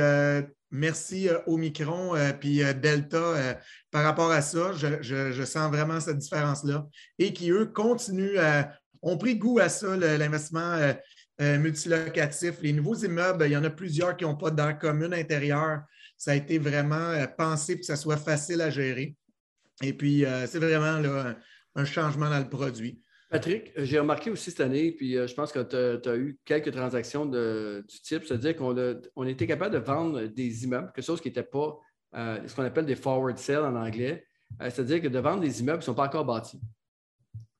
merci Omicron puis Delta par rapport à ça. Je, je sens vraiment cette différence-là et qui, eux, continuent à ont pris goût à ça, l'investissement euh, euh, multilocatif. Les nouveaux immeubles, il y en a plusieurs qui n'ont pas d'air commune intérieur. Ça a été vraiment euh, pensé pour que ça soit facile à gérer. Et puis, c'est vraiment un changement dans le produit. Patrick, j'ai remarqué aussi cette année, puis je pense que tu as, eu quelques transactions du type, c'est-à-dire qu'on était capable de vendre des immeubles, quelque chose qui n'était pas ce qu'on appelle des forward sales en anglais, c'est-à-dire que de vendre des immeubles qui ne sont pas encore bâtis.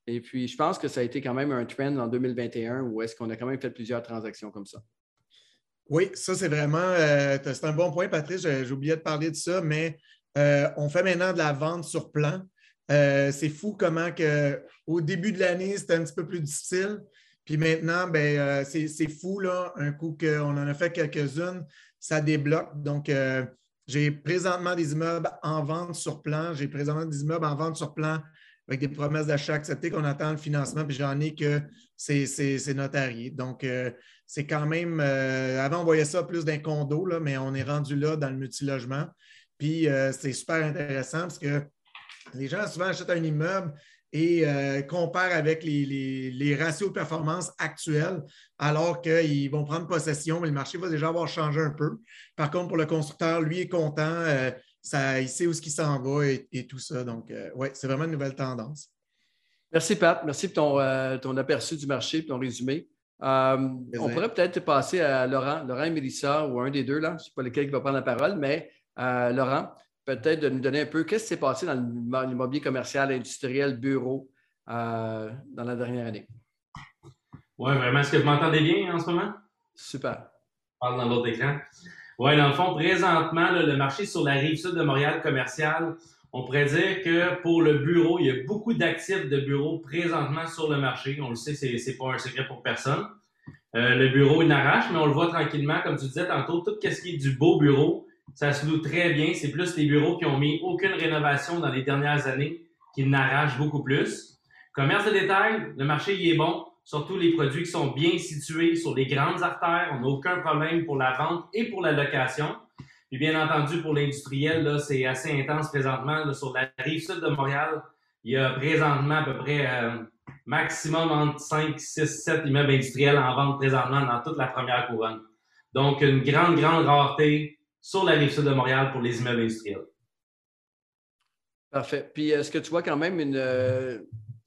Et puis, je pense que ça a été quand même un trend en 2021 où est-ce qu'on a quand même fait plusieurs transactions comme ça. Oui, ça, c'est vraiment, euh, c'est un bon point, Patrice. J'ai oublié de parler de ça, mais euh, on fait maintenant de la vente sur plan. Euh, c'est fou comment que, au début de l'année, c'était un petit peu plus difficile. Puis maintenant, ben, c'est fou, là, un coup qu'on en a fait quelques-unes, ça débloque. Donc, j'ai présentement des immeubles en vente sur plan. J'ai présentement des immeubles en vente sur plan avec des promesses d'achat acceptées qu'on attend le financement, puis j'en ai que c'est notarié. Donc, euh, c'est quand même. Euh, avant, on voyait ça plus d'un condo, là, mais on est rendu là dans le multilogement. Puis, euh, c'est super intéressant parce que les gens souvent achètent un immeuble et comparent avec les, les, ratios de performance actuels, alors qu'ils vont prendre possession, mais le marché va déjà avoir changé un peu. Par contre, pour le constructeur, lui est content ça, il sait où ce qui s'en va et, tout ça. Donc, euh, oui, c'est vraiment une nouvelle tendance. Merci, Pat. Merci pour euh, ton, aperçu du marché et ton résumé. Euh, on pourrait peut-être passer à Laurent, Laurent et Mélissa, ou un des deux, là. Je ne sais pas lequel qui va prendre la parole, mais Laurent, peut-être de nous donner un peu qu'est-ce qui s'est passé dans l'immobilier commercial, industriel, bureau dans la dernière année? Oui, vraiment. Est-ce que vous m'entendez bien en ce moment? Super. Je parle dans l'autre écran. Oui, dans le fond, présentement, le marché sur la rive sud de Montréal commercial, on pourrait dire que pour le bureau, il y a beaucoup d'actifs de bureaux présentement sur le marché. On le sait, c'est n'est pas un secret pour personne. Euh, le bureau, il n'arrache, mais on le voit tranquillement. Comme tu disais tantôt, tout ce qui est du beau bureau, ça se loue très bien. C'est plus les bureaux qui ont mis aucune rénovation dans les dernières années qui n'arrachent beaucoup plus. Commerce de détail, le marché, il est bon. surtout les produits qui sont bien situés sur les grandes artères. On n'a aucun problème pour la vente et pour la location. Puis bien entendu, pour l'industriel, là, c'est assez intense présentement. sur la rive sud de Montréal, il y a présentement à peu près euh, maximum entre 5, 6, 7 immeubles industriels en vente présentement dans toute la première couronne. Donc, une grande, grande rareté sur la rive sud de Montréal pour les immeubles industriels. Parfait. Puis, est-ce que tu vois quand même une. Euh,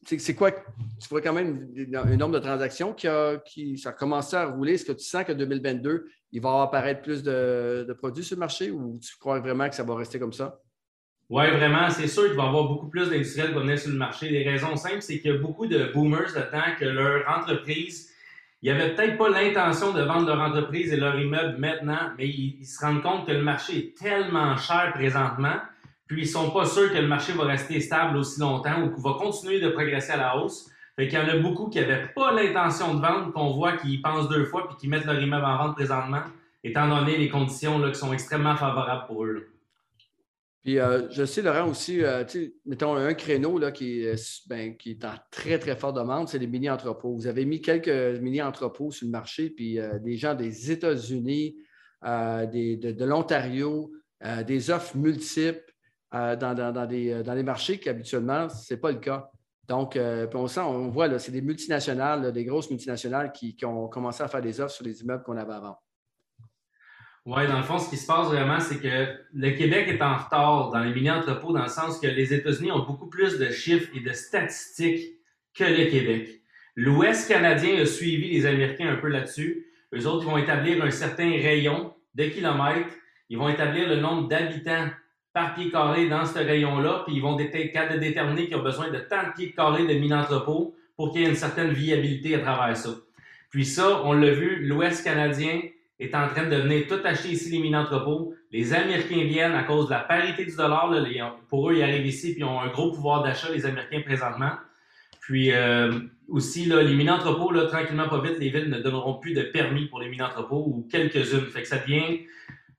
c'est quoi? Tu vois quand même un nombre de transactions qui a, qui, ça a commencé à rouler? Est-ce que tu sens que 2022, il va apparaître plus de, de, produits sur le marché ou tu crois vraiment que ça va rester comme ça? Oui, vraiment. C'est sûr qu'il va y avoir beaucoup plus d'industriels qui vont venir sur le marché. Les raisons simples, c'est qu'il y a beaucoup de boomers dedans que leur entreprise ils n'avaient peut-être pas l'intention de vendre leur entreprise et leur immeuble maintenant, mais ils, se rendent compte que le marché est tellement cher présentement, puis ils sont pas sûrs que le marché va rester stable aussi longtemps ou qu'il va continuer de progresser à la hausse. Fait qu'il y en a beaucoup qui n'avaient pas l'intention de vendre, qu'on voit qu'ils pensent deux fois puis qui mettent leur immeuble en vente présentement, étant donné les conditions là, qui sont extrêmement favorables pour eux. Puis euh, je sais, Laurent, aussi, euh, mettons un créneau là, qui, est, ben, qui est en très, très forte demande, c'est les mini-entrepôts. Vous avez mis quelques mini-entrepôts sur le marché, puis euh, des gens des États-Unis, de, l'Ontario, des offres multiples dans, des, les marchés qu'habituellement, ce n'est pas le cas. Donc, on sent, on voit, c'est des multinationales, des grosses multinationales qui, qui, ont commencé à faire des offres sur les immeubles qu'on avait avant. Oui, dans le fond, ce qui se passe vraiment, c'est que le Québec est en retard dans les mini-entrepôts dans le sens que les États-Unis ont beaucoup plus de chiffres et de statistiques que le Québec. L'Ouest canadien a suivi les Américains un peu là-dessus. Eux autres, ils vont établir un certain rayon de kilomètres. Ils vont établir le nombre d'habitants par pied carré dans ce rayon-là, puis ils vont déterminer qu'ils ont besoin de tant de pieds carrés de mini-entrepôts pour qu'il y ait une certaine viabilité à travers ça. Puis ça, on l'a vu, l'Ouest canadien est en train de venir tout acheter ici les mini-entrepôts. Les Américains viennent à cause de la parité du dollar. pour eux, ils arrivent ici et ils ont un gros pouvoir d'achat, les Américains, présentement. Puis euh, aussi, les mini-entrepôts, tranquillement, pas vite, les villes ne donneront plus de permis pour les mini-entrepôts ou quelques-unes. Fait que ça devient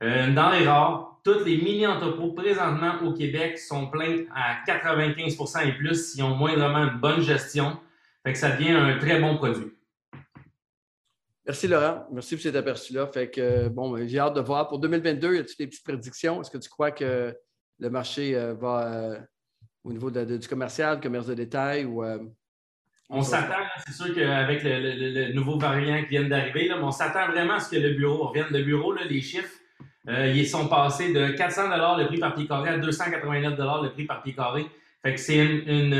euh, dans les rares. Tous les mini-entrepôts présentement au Québec sont pleins à 95% et plus s'ils ont moindrement une bonne gestion. Fait que ça devient un très bon produit. Merci Laurent. Merci pour cet aperçu-là. Fait que bon, ben, j'ai hâte de voir. Pour 2022, y a-t-il des petites prédictions? Est-ce que tu crois que le marché euh, va euh, au niveau du commercial, commerce de détail ou euh, on s'attend, c'est sûr qu'avec le, nouveau variant qui vient d'arriver, on s'attend vraiment à ce que le bureau revienne. Le bureau, les chiffres, ils sont passés de 400 le prix par pied carré à 289 le prix par pied carré. Fait que c'est une,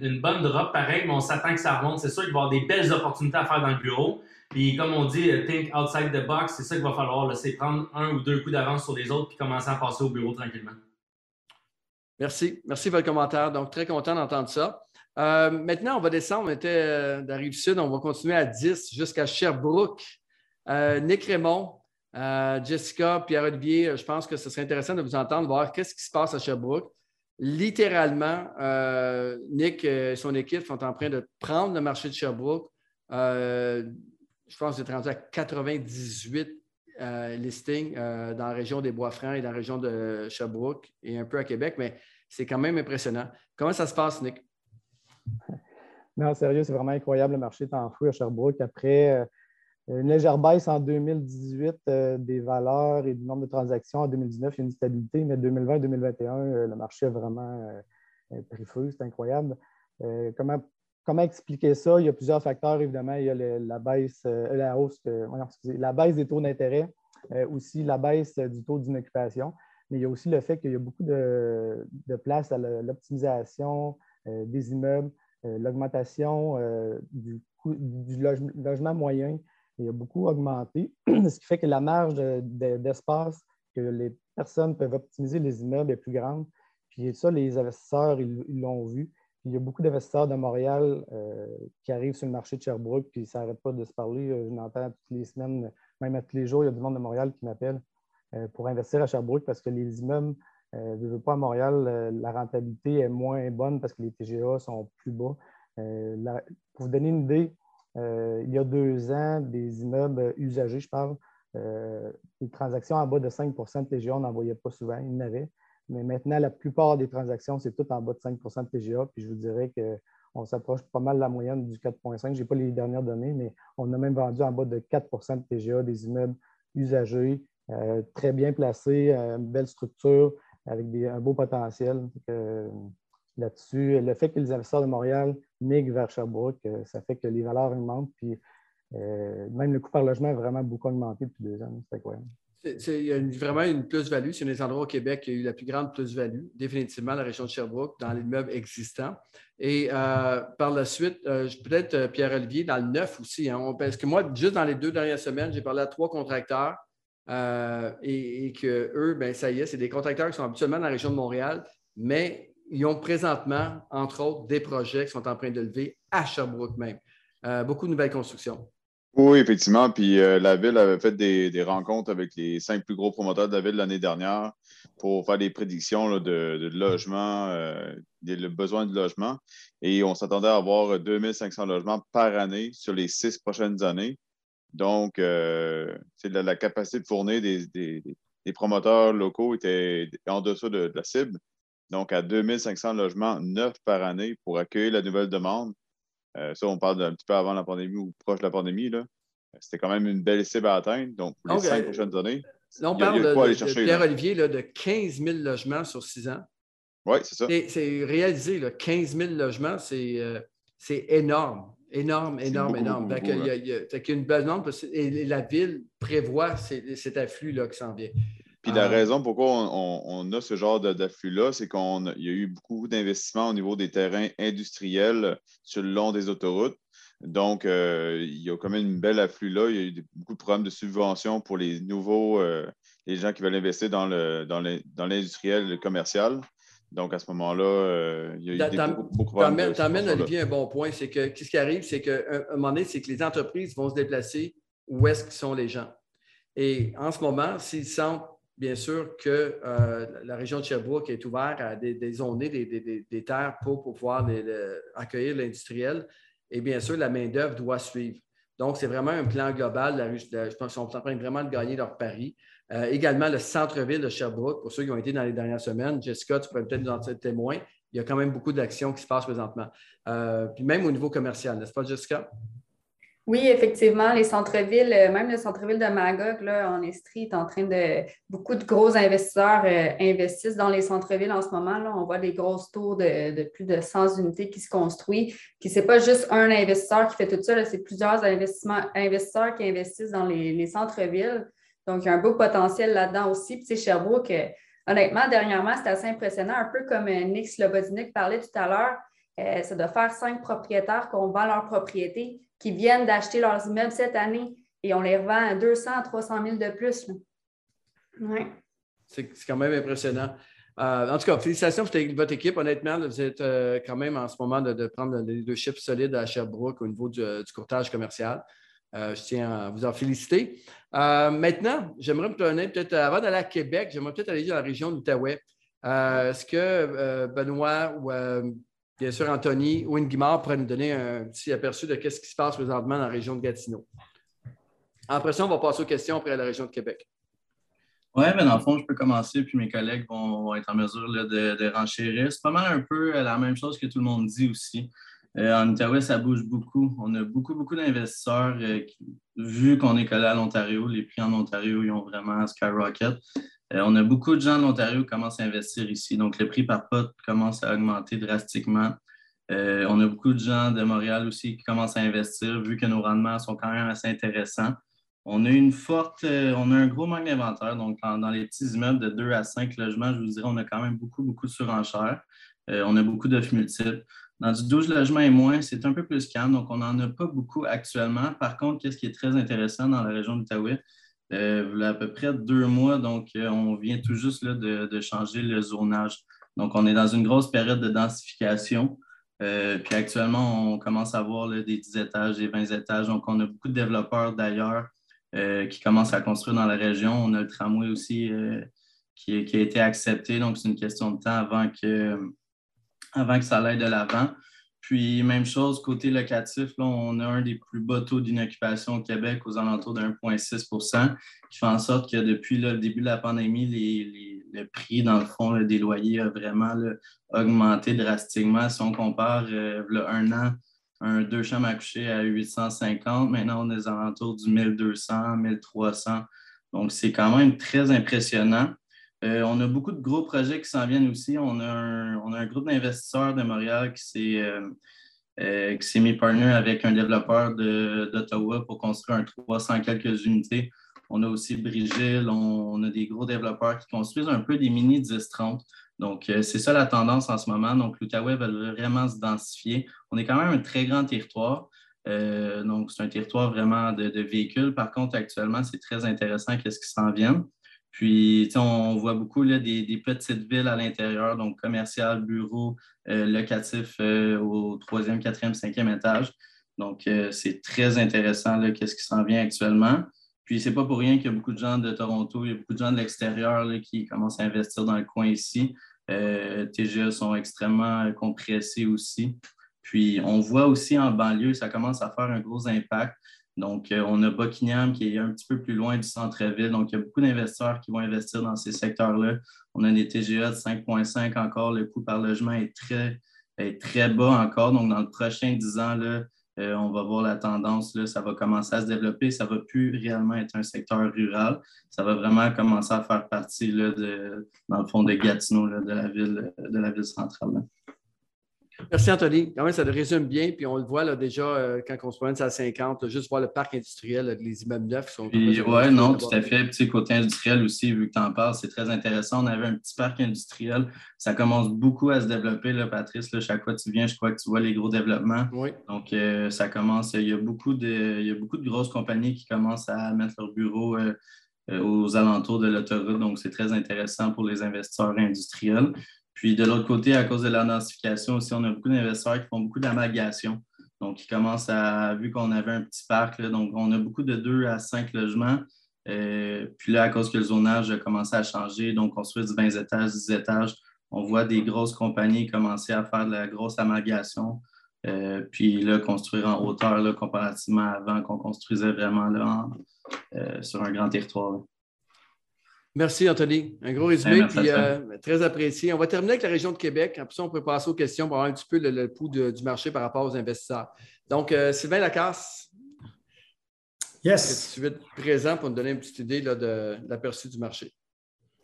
une, bonne drop, pareil, mais on s'attend que ça remonte. C'est sûr qu'il va y avoir des belles opportunités à faire dans le bureau. Puis comme on dit, euh, think outside the box, c'est ça qu'il va falloir. C'est prendre un ou deux coups d'avance sur les autres puis commencer à passer au bureau tranquillement. Merci. Merci pour votre commentaire. Donc, très content d'entendre ça. Euh, maintenant, on va descendre. On était euh, sud. On va continuer à 10 jusqu'à Sherbrooke. Nick Raymond, Jessica, Pierre-Olivier, je pense que ce serait intéressant de vous entendre, voir qu'est-ce qui se passe à Sherbrooke. Littéralement, Nick et son équipe sont en train de prendre le marché de Sherbrooke je pense que vous êtes rendu à 98 euh, listings euh, dans la région des Bois-Francs et dans la région de Sherbrooke et un peu à Québec, mais c'est quand même impressionnant. Comment ça se passe, Nick? Non, sérieux, c'est vraiment incroyable. Le marché est en fou à Sherbrooke. Après euh, une légère baisse en 2018 des valeurs et du nombre de transactions, en 2019, il y a une stabilité, mais 2020-2021, le marché a vraiment pris feu. C'est incroyable. comment comment expliquer ça? Il y a plusieurs facteurs, évidemment. Il y a la baisse, euh, la hausse, la baisse des taux d'intérêt, euh, aussi la baisse du taux d'inoccupation. Mais il y a aussi le fait qu'il y a beaucoup de, place à l'optimisation euh, des immeubles, l'augmentation du, du logement moyen. Il a beaucoup augmenté, ce qui fait que la marge d'espace que les personnes peuvent optimiser les immeubles est plus grande. Puis ça, les investisseurs, ils l'ont vu il y a beaucoup d'investisseurs de Montréal euh, qui arrivent sur le marché de Sherbrooke, puis ça n'arrête pas de se parler. Euh, je l'entends toutes les semaines, même tous les jours, il y a du monde de Montréal qui m'appelle euh, pour investir à Sherbrooke parce que les immeubles, ne veulent pas à Montréal, la rentabilité est moins bonne parce que les TGA sont plus bas. pour vous donner une idée, il y a deux ans, des immeubles usagés, je parle, les transactions en bas de 5 de TGA, on n'en voyait pas souvent, il y en. Mais maintenant, la plupart des transactions, c'est tout en bas de 5% de TGA. Puis je vous dirais on s'approche pas mal de la moyenne du 4,5. Je n'ai pas les dernières données, mais on a même vendu en bas de 4% de TGA des immeubles usagés, euh, très bien placés, une belle structure, avec un beau potentiel. Là-dessus, le fait que les investisseurs de Montréal migrent vers Sherbrooke, ça fait que les valeurs augmentent. Puis même le coût par logement a vraiment beaucoup augmenté depuis deux ans. C'est incroyable. Il vraiment une plus-value. C'est un des endroits au Québec qui a eu la plus grande plus-value, définitivement, la région de Sherbrooke, dans l'immeuble existant. Et euh, par la suite, euh, peut-être euh, Pierre-Olivier, dans le neuf aussi. Hein, parce que moi, juste dans les deux dernières semaines, j'ai parlé à trois contracteurs et, que eux, ben, ça y est, c'est des contracteurs qui sont habituellement dans la région de Montréal, mais ils ont présentement, entre autres, des projets qui sont en train de lever à Sherbrooke même. beaucoup de nouvelles constructions. Oui, effectivement. Puis euh, la ville avait fait des, rencontres avec les cinq plus gros promoteurs de la ville l'année dernière pour faire des prédictions de, de, euh, le besoin de logement. Et on s'attendait à avoir 2500 logements par année sur les six prochaines années. Donc, euh, la, capacité de fournir des, promoteurs locaux était en dessous de, de, la cible. Donc, à 2500 logements neufs par année pour accueillir la nouvelle demande. Euh, ça, on parle d'un petit peu avant la pandémie ou proche de la pandémie. C'était quand même une belle cible à atteindre. Donc, pour les cinq prochaines années, là, on parle de, Pierre-Olivier de 15 000 logements sur six ans. Oui, c'est ça. C'est réalisé, là, 15 000 logements, c'est énorme. Énorme, énorme, énorme. il, y a, une belle nombre et la ville prévoit cet afflux-là qui s'en vient. Puis la ah. raison pourquoi on, a ce genre d'afflux-là, c'est qu'il y a eu beaucoup d'investissements au niveau des terrains industriels sur le long des autoroutes. Donc, euh, il y a quand même une belle afflux là. Il y a eu beaucoup de programmes de subvention pour les nouveaux, euh, les gens qui veulent investir dans l'industriel le commercial. Donc, à ce moment-là, euh, il y a eu beaucoup, beaucoup de Tu amènes, Olivier, un bon point. C'est que ce qui arrive, c'est qu'à un moment donné, c'est que les entreprises vont se déplacer où est-ce qu'ils sont les gens. Et en ce moment, s'ils sentent bien sûr que euh, la région de Sherbrooke est ouverte à des, des zones, des, terres pour, pouvoir accueillir l'industriel. Et bien sûr, la main-d'œuvre doit suivre. Donc, c'est vraiment un plan global. je pense qu'ils sont en train vraiment de gagner leur pari. Euh, également, le centre-ville de Sherbrooke, pour ceux qui ont été dans les dernières semaines, Jessica, tu pourrais peut-être nous en être témoin. Il y a quand même beaucoup d'actions qui se passent présentement. Euh, puis même au niveau commercial, n'est-ce pas, Jessica? Oui, effectivement, les centres-villes, euh, même le centre-ville de Magog, là, en Estrie, est en train de. Beaucoup de gros investisseurs euh, investissent dans les centres-villes en ce moment. Là. On voit des grosses tours de, plus de 100 unités qui se construisent. Puis, ce n'est pas juste un investisseur qui fait tout ça, c'est plusieurs investisseurs qui investissent dans les, centres-villes. Donc, il y a un beau potentiel là-dedans aussi. Puis, Sherbrooke, euh, honnêtement, dernièrement, c'est assez impressionnant, un peu comme Nick Slobodnik parlait tout à l'heure. Ça doit faire cinq propriétaires qui vend leur propriété qui viennent d'acheter leurs immeubles cette année et on les revend à 200 à 300 000 de plus. C'est quand même impressionnant. Euh, en tout cas, félicitations pour votre équipe. Honnêtement, vous êtes euh, quand même en ce moment de, prendre le leadership solide à Sherbrooke au niveau du, courtage commercial. Euh, je tiens à vous en féliciter. maintenant, j'aimerais me tourner peut-être avant d'aller à Québec, j'aimerais peut-être aller dans la région de l'Outaouais. Est-ce que Benoît ou Bien sûr, Anthony ou Guimard pourrait nous donner un petit aperçu de ce qui se passe présentement dans la région de Gatineau. Après ça, on va passer aux questions après la région de Québec. Oui, mais dans le fond, je peux commencer, puis mes collègues vont, être en mesure de, de, renchérir. C'est pas mal un peu euh, la même chose que tout le monde dit aussi. Euh, en Outaouais, ça bouge beaucoup. On a beaucoup, beaucoup d'investisseurs. Euh, vu qu'on est collé à l'Ontario, les prix en Ontario, ils ont vraiment skyrocket. Euh, on a beaucoup de gens de l'Ontario qui commencent à investir ici. Donc, le prix par pot commence à augmenter drastiquement. Euh, on a beaucoup de gens de Montréal aussi qui commencent à investir, vu que nos rendements sont quand même assez intéressants. On a une forte, euh, on a un gros manque d'inventaire. Donc, dans les petits immeubles de 2 à 5 logements, je vous dirais, on a quand même beaucoup, beaucoup de surenchères. on a beaucoup d'offres multiples. Dans du 12 logements et moins, c'est un peu plus calme. Donc, on n'en a pas beaucoup actuellement. Par contre, qu'est-ce qui est très intéressant dans la région d'Outaouais, euh, à peu près deux mois, donc euh, on vient tout juste de, changer le zonage. Donc, on est dans une grosse période de densification. Euh, puis actuellement, on commence à voir des 10 étages, des 20 étages. Donc, on a beaucoup de développeurs d'ailleurs qui commencent à construire dans la région. On a le tramway aussi qui, a été accepté. Donc, c'est une question de temps avant que, avant que ça aille de l'avant. Puis, même chose, côté locatif, on a un des plus bas taux d'inoccupation au Québec, aux alentours de 1,6% qui fait en sorte que depuis le début de la pandémie, les, le prix, dans le fond, des loyers a vraiment augmenté drastiquement. Si on compare le un an, un deux chambres à coucher à 850, maintenant on est aux alentours du 1200, 1300. Donc, c'est quand même très impressionnant. On a beaucoup de gros projets qui s'en viennent aussi. On a un, groupe d'investisseurs de Montréal qui s'est euh, s'est mis avec un développeur d'Ottawa pour construire un 300 quelques unités. On a aussi Brigil, on, a des gros développeurs qui construisent un peu des mini 10-30. Donc, euh, c'est ça la tendance en ce moment. Donc, l'Outaouais va vraiment se densifier. On est quand même un très grand territoire. Euh, donc, c'est un territoire vraiment de, de, véhicules. Par contre, actuellement, c'est très intéressant qu'est-ce qui s'en vient. Puis, on voit beaucoup là, des, petites villes à l'intérieur, donc commercial, bureau, euh, locatif euh, au troisième, quatrième, cinquième étage. Donc, euh, c'est très intéressant qu'est-ce qui s'en vient actuellement. Puis, c'est pas pour rien qu'il y a beaucoup de gens de Toronto, il y a beaucoup de gens de l'extérieur qui commencent à investir dans le coin ici. TGA sont extrêmement compressés aussi. Puis, on voit aussi en banlieue, ça commence à faire un gros impact. Donc, euh, on a Buckingham qui est un petit peu plus loin du centre-ville. Donc, il y a beaucoup d'investisseurs qui vont investir dans ces secteurs-là. On a des TGA de 5,5 encore. Le coût par logement est très, très bas encore. Donc, dans le prochain 10 ans, euh, on va voir la tendance, ça va commencer à se développer. Ça ne va plus réellement être un secteur rural. Ça va vraiment commencer à faire partie, là, de, dans le fond, de Gatineau, de la ville centrale. Merci, Anthony. Quand même, ça le résume bien. Puis on le voit là, déjà euh, quand on se promène à 50, juste voir le parc industriel, les immeubles neufs sont. Oui, non, tout à fait. Petit côté industriel aussi, vu que tu en parles, c'est très intéressant. On avait un petit parc industriel. Ça commence beaucoup à se développer, là, Patrice. Là, chaque fois que tu viens, je crois que tu vois les gros développements. Oui. Donc, euh, ça commence. Il y, a beaucoup de, il y a beaucoup de grosses compagnies qui commencent à mettre leurs bureaux. Euh, aux alentours de l'autoroute. Donc, c'est très intéressant pour les investisseurs industriels. Puis de l'autre côté, à cause de la densification aussi, on a beaucoup d'investisseurs qui font beaucoup d'amalgation. Donc, ils commencent à, vu qu'on avait un petit parc, donc on a beaucoup de 2 à 5 logements. Euh, puis là, à cause que le zonage a commencé à changer, donc on du 20 étages, 10 étages, on voit des grosses compagnies commencer à faire de la grosse amalgation. Euh, puis là, construire en hauteur là, comparativement avant qu'on construisait vraiment là, euh, sur un grand territoire. Merci, Anthony. Un gros résumé, puis euh, très apprécié. On va terminer avec la région de Québec. Après ça, on peut passer aux questions pour avoir un petit peu le, pouls du marché par rapport aux investisseurs. Donc, euh, Sylvain Lacasse. Yes. Tu es présent pour nous donner une petite idée de, l'aperçu du marché?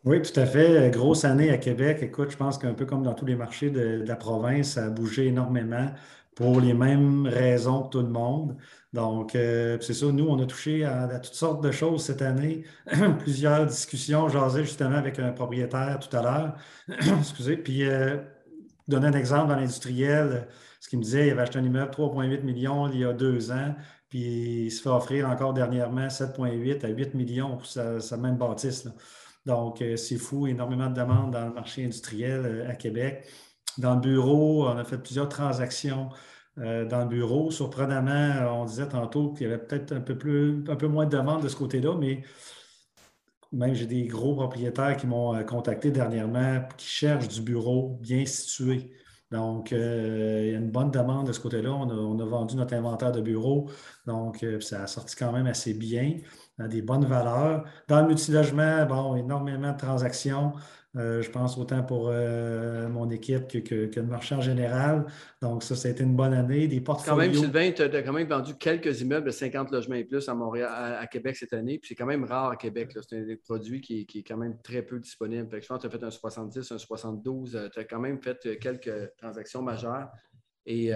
Oui, tout à fait. Grosse année à Québec. Écoute, je pense qu'un peu comme dans tous les marchés de, la province, ça a bougé énormément pour les mêmes raisons que tout le monde. Donc, euh, c'est ça, nous, on a touché à, toutes sortes de choses cette année. Plusieurs discussions. J'asais justement avec un propriétaire tout à l'heure. Excusez. Puis, euh, donner un exemple dans l'industriel, ce qu'il me disait, il avait acheté un immeuble 3,8 millions il y a deux ans, puis il se fait offrir encore dernièrement 7,8 à 8 millions pour sa, même bâtisse. Donc, euh, c'est fou, énormément de demandes dans le marché industriel à Québec. Dans le bureau, on a fait plusieurs transactions. Euh, dans le bureau. Surprenamment, on disait tantôt qu'il y avait peut-être un peu moins de demandes de ce côté-là, mais même j'ai des gros propriétaires qui m'ont euh, contacté dernièrement qui cherchent du bureau bien situé. Donc, euh, il y a une bonne demande de ce côté-là. On a, vendu notre inventaire de bureau. Donc, ça a sorti quand même assez bien, à des bonnes valeurs. Dans le multilogement, bon, énormément de transactions. Euh, je pense autant pour euh, mon équipe que, le marché en général. Donc, ça, ça a été une bonne année. Des portfolios. Quand même, Sylvain, tu as quand même vendu quelques immeubles de 50 logements et plus à Montréal, à, Québec cette année. Puis c'est quand même rare à Québec. C'est un produit qui, est quand même très peu disponible. je pense que tu as fait un 70, un 72. tu as quand même fait euh, quelques transactions majeures. Et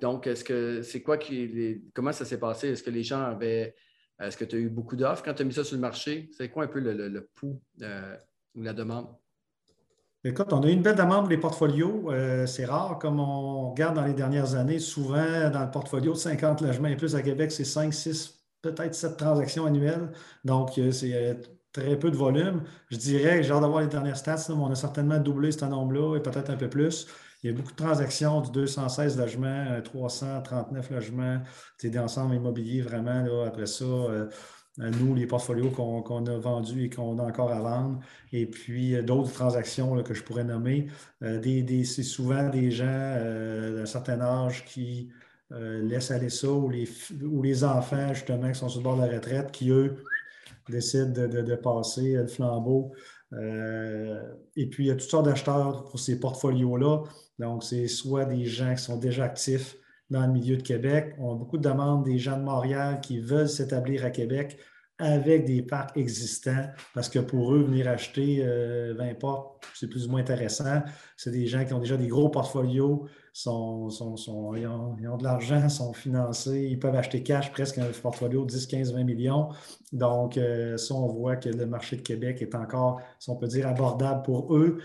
donc, est-ce que c'est quoi qui. comment ça s'est passé? Est-ce que les gens avaient. Est-ce que tu as eu beaucoup d'offres quand tu as mis ça sur le marché? C'est quoi un peu le, le, pouls? Ou la demande? Écoute, on a une belle demande pour les portfolios. Euh, c'est rare, comme on regarde dans les dernières années, souvent dans le portfolio de 50 logements et plus à Québec, c'est 5, 6, peut-être 7 transactions annuelles. Donc, euh, c'est euh, très peu de volume. Je dirais, j'ai hâte d'avoir les dernières stats, mais on a certainement doublé ce nombre-là et peut-être un peu plus. Il y a beaucoup de transactions du 216 logements, 339 logements, des ensembles immobiliers vraiment. Après ça, nous, les portfolios qu'on a vendus et qu'on a encore à vendre, et puis euh, d'autres transactions que je pourrais nommer. Euh, c'est souvent des gens euh, d'un certain âge qui laissent aller ça, ou les, enfants, justement, qui sont sur le bord de la retraite, qui, eux, décide de, passer le flambeau. et puis, il y a toutes sortes d'acheteurs pour ces portfolios-là. Donc, c'est soit des gens qui sont déjà actifs dans le milieu de Québec. On a beaucoup de demandes des gens de Montréal qui veulent s'établir à Québec avec des parcs existants parce que pour eux, venir acheter 20 euh, portes, c'est plus ou moins intéressant. C'est des gens qui ont déjà des gros portfolios, sont, ils, ont, de l'argent, sont financés, ils peuvent acheter cash presque un portfolio de 10, 15, 20 millions. Donc, euh, ça, on voit que le marché de Québec est encore, si on peut dire, abordable pour eux.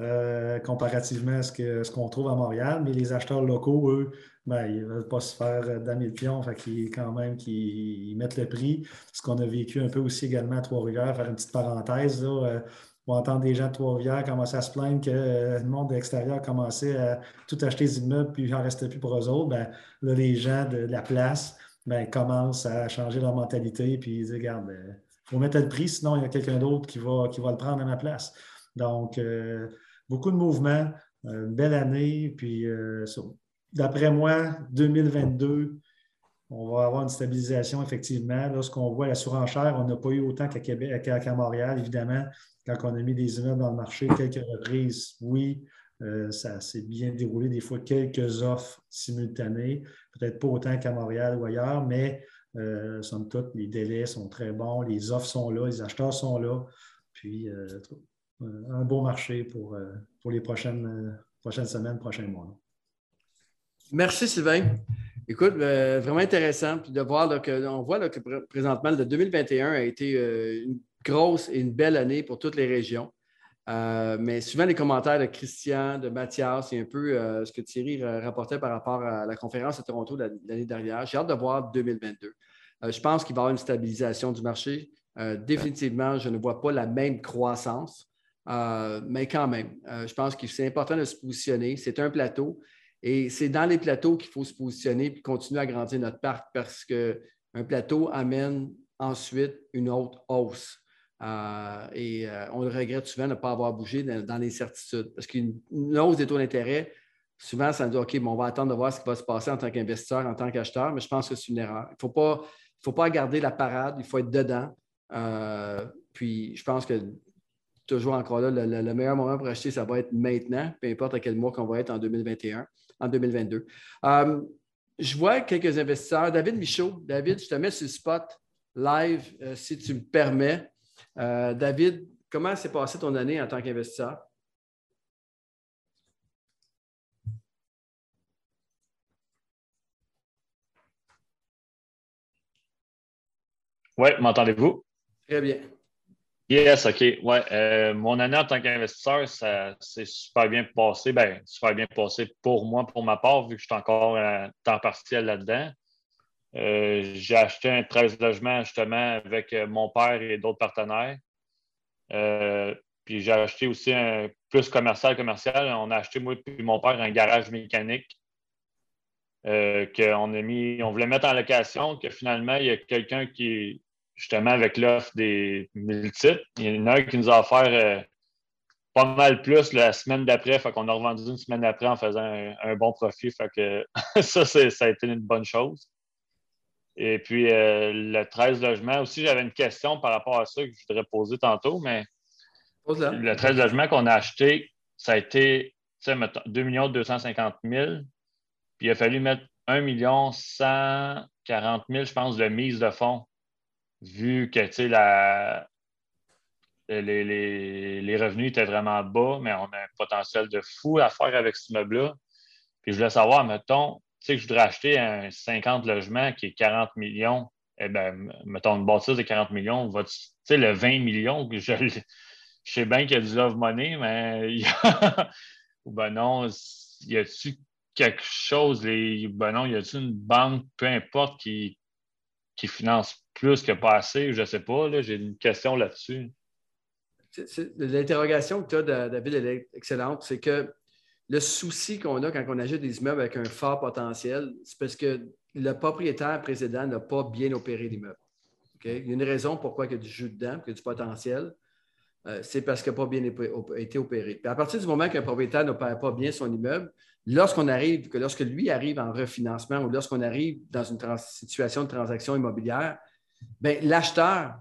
Euh, comparativement à ce qu'on trouve à Montréal, mais les acheteurs locaux, eux, ben, ils ne veulent pas se faire euh, damer le pion, fait qu'ils, quand même qu'ils mettent le prix. Ce qu'on a vécu un peu aussi également à Trois-Rivières, faire une petite parenthèse, là, euh, on entend des gens de Trois-Rivières commencer à se plaindre que euh, le monde extérieur commençait à tout acheter des immeubles, puis il n'en restait plus pour eux autres. Ben, là, les gens de, la place ben, commencent à changer leur mentalité, puis ils disent, regarde, il faut mettre le prix, sinon il y a quelqu'un d'autre qui va, qui va le prendre à ma place. Donc, beaucoup de mouvements, une belle année, puis d'après moi, 2022, on va avoir une stabilisation, effectivement. Lorsqu'on voit la surenchère, on n'a pas eu autant qu'à Québec, Montréal, évidemment. Quand on a mis des immeubles dans le marché, quelques reprises, oui, euh, ça s'est bien déroulé. Des fois, quelques offres simultanées, peut-être pas autant qu'à Montréal ou ailleurs, mais euh, somme toute, les délais sont très bons, les offres sont là, les acheteurs sont là. Puis, euh, un beau marché pour, pour les prochaines, prochaines semaines, prochains mois. Merci, Sylvain. Écoute, euh, vraiment intéressant de voir que, on voit que présentement, le 2021 a été euh, une grosse et une belle année pour toutes les régions. Euh, mais souvent, les commentaires de Christian, de Mathias, c'est un peu ce que Thierry rapportait par rapport à la conférence à Toronto l'année dernière. J'ai hâte de voir 2022. je pense qu'il va y avoir une stabilisation du marché. définitivement, je ne vois pas la même croissance, mais quand même, je pense que c'est important de se positionner. C'est un plateau. Et c'est dans les plateaux qu'il faut se positionner et continuer à grandir notre parc parce qu'un plateau amène ensuite une autre hausse. Euh, et euh, on le regrette souvent de ne pas avoir bougé dans, les certitudes. Parce qu'une hausse des taux d'intérêt, souvent, ça nous dit OK, on va attendre de voir ce qui va se passer en tant qu'investisseur, en tant qu'acheteur, mais je pense que c'est une erreur. Il ne faut pas, garder la parade, il faut être dedans. Euh, puis je pense que toujours encore là, le, meilleur moment pour acheter, ça va être maintenant, peu importe à quel mois qu'on va être en 2021 en 2022. Euh, je vois quelques investisseurs. David Michaud, David, je te mets sur le spot live, euh, si tu me permets. Euh, David, comment s'est passée ton année en tant qu'investisseur? Oui, m'entendez-vous? Très bien. Yes, OK. Ouais, euh, mon année en tant qu'investisseur, ça s'est super bien passé. Ben, super bien passé pour moi, pour ma part, vu que je suis encore à temps partiel là-dedans. Euh, j'ai acheté un 13 logements justement avec euh, mon père et d'autres partenaires. puis j'ai acheté aussi un plus commercial commercial. On a acheté, moi et mon père, un garage mécanique qu'on a mis, on voulait mettre en location, que finalement, il y a quelqu'un qui justement avec l'offre des multiples. Il y en a un qui nous a offert euh, pas mal plus la semaine d'après. Fait qu'on a revendu une semaine après en faisant un, bon profit. Fait que ça, ça a été une bonne chose. Et puis euh, le 13 logements, aussi, j'avais une question par rapport à ça que je voudrais poser tantôt, mais le 13 logements qu'on a acheté, ça a été 2 250 000. Puis il a fallu mettre 1 140 000, je pense, de mise de fonds vu que les, revenus étaient vraiment bas, mais on a un potentiel de fou à faire avec ce meuble-là. Puis je voulais savoir, mettons, tu sais que je voudrais acheter un 50 logements qui est 40 millions. Eh bien, mettons une bâtisse de 40 millions, tu sais, le 20 millions, je, je sais bien qu'il y a du love money, mais il y a, ben non, y a-tu quelque chose, les, ben non, y a-tu une banque, peu importe, qui, qui finance plus que pas assez, je ne sais pas. J'ai une question là-dessus. L'interrogation que tu as, David, elle est excellente. C'est que le souci qu'on a quand on achète des immeubles avec un fort potentiel, c'est parce que le propriétaire précédent n'a pas bien opéré l'immeuble. Il y a une raison pourquoi il y a du jus dedans, qu'il y a du potentiel. Euh, c'est parce qu'il n'a pas bien été opéré. à partir du moment qu'un propriétaire n'opère pas bien son immeuble, lorsqu'on arrive, que lorsque lui arrive en refinancement ou lorsqu'on arrive dans une situation de transaction immobilière, ben, l'acheteur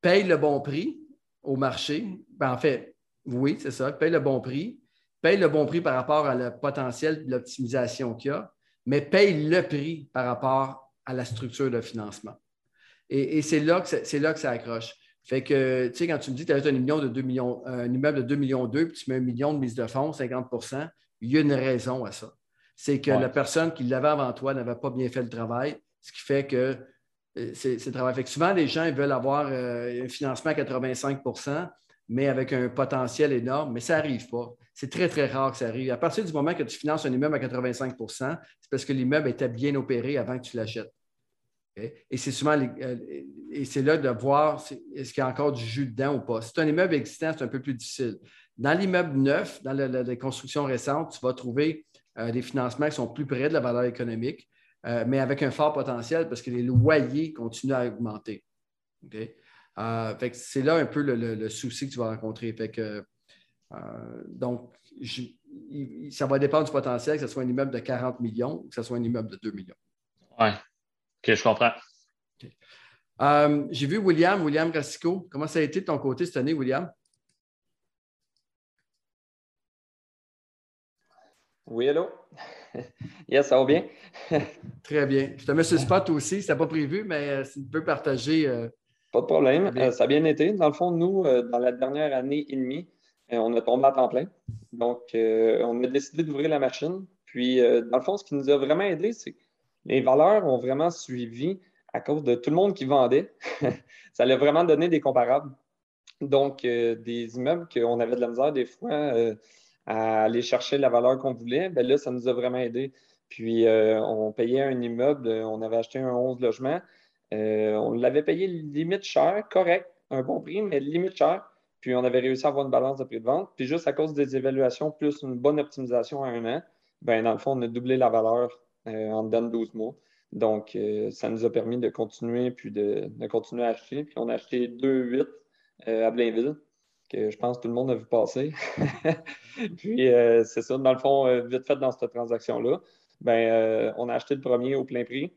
paye le bon prix au marché. Ben, en fait, oui, c'est ça, paye le bon prix, paye le bon prix par rapport à le potentiel de l'optimisation qu'il y a, mais paye le prix par rapport à la structure de financement. Et, c'est là, que là que ça accroche. Fait que, tu sais, quand tu me dis que tu as un, million de 2 millions, un immeuble de 2 millions 2, puis tu mets un million de mise de fonds, 50 il y a une raison à ça. C'est que la personne qui l'avait avant toi n'avait pas bien fait le travail, ce qui fait que euh, c'est le travail. Fait que souvent, les gens ils veulent avoir euh, un financement à 85% mais avec un potentiel énorme, mais ça n'arrive pas. C'est très, très rare que ça arrive. À partir du moment que tu finances un immeuble à 85% c'est parce que l'immeuble était bien opéré avant que tu l'achètes. Et c'est souvent euh, et c'est là de voir est-ce qu'il y a encore du jus dedans ou pas. Si c'est un immeuble existant, c'est un peu plus difficile. Dans l'immeuble neuf, dans les constructions récentes, tu vas trouver euh, des financements qui sont plus près de la valeur économique, euh, mais avec un fort potentiel parce que les loyers continuent à augmenter. c'est là un peu le, souci que tu vas rencontrer. donc, ça va dépendre du potentiel, que ce soit un immeuble de 40 millions ou que ce soit un immeuble de 2 millions. Oui. OK, je comprends. Euh, j'ai vu William, William Rassico. Comment ça a été de ton côté cette année, William? Oui, allô? yes, ça va bien? Très bien. Je te mets sur le spot aussi. Ce pas prévu, mais euh, si tu peux partager. Euh, pas de problème. ça a bien été. Dans le fond, nous, dans la dernière année et demie, on a tombé à temps plein. Donc, on a décidé d'ouvrir la machine. Puis, dans le fond, ce qui nous a vraiment aidé, c'est les valeurs ont vraiment suivi à cause de tout le monde qui vendait. ça a vraiment donné des comparables. Donc, euh, des immeubles qu'on avait de la misère des fois euh, à aller chercher la valeur qu'on voulait, bien là, ça nous a vraiment aidé. Puis, euh, on payait un immeuble, on avait acheté un 11 logements. on l'avait payé limite cher, correct, un bon prix, mais limite cher. Puis, on avait réussi à avoir une balance de prix de vente. Puis, juste à cause des évaluations plus une bonne optimisation à un an, ben, dans le fond, on a doublé la valeur euh, en dedans de 12 mois. Donc, euh, ça nous a permis de continuer, puis de, continuer à acheter. Puis on a acheté 2-8 euh, à Blainville, que je pense que tout le monde a vu passer. puis c'est ça, dans le fond, vite fait dans cette transaction-là, ben, on a acheté le premier au plein prix.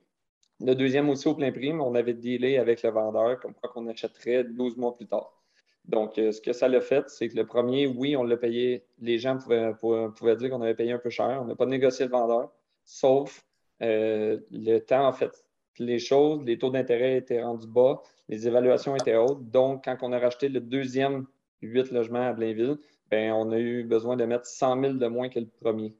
Le deuxième aussi au plein prix, mais on avait dealé avec le vendeur comme quoi qu'on achèterait 12 mois plus tard. Donc, ce que ça l'a fait, c'est que le premier, oui, on l'a payé. Les gens pouvaient, pouvaient dire qu'on avait payé un peu cher. On n'a pas négocié le vendeur sauf euh, le temps, en fait. Les choses, les taux d'intérêt étaient rendus bas, les évaluations étaient hautes. Donc, quand on a racheté le deuxième 8 logements à Blainville, ben, on a eu besoin de mettre 100 000 de moins que le premier.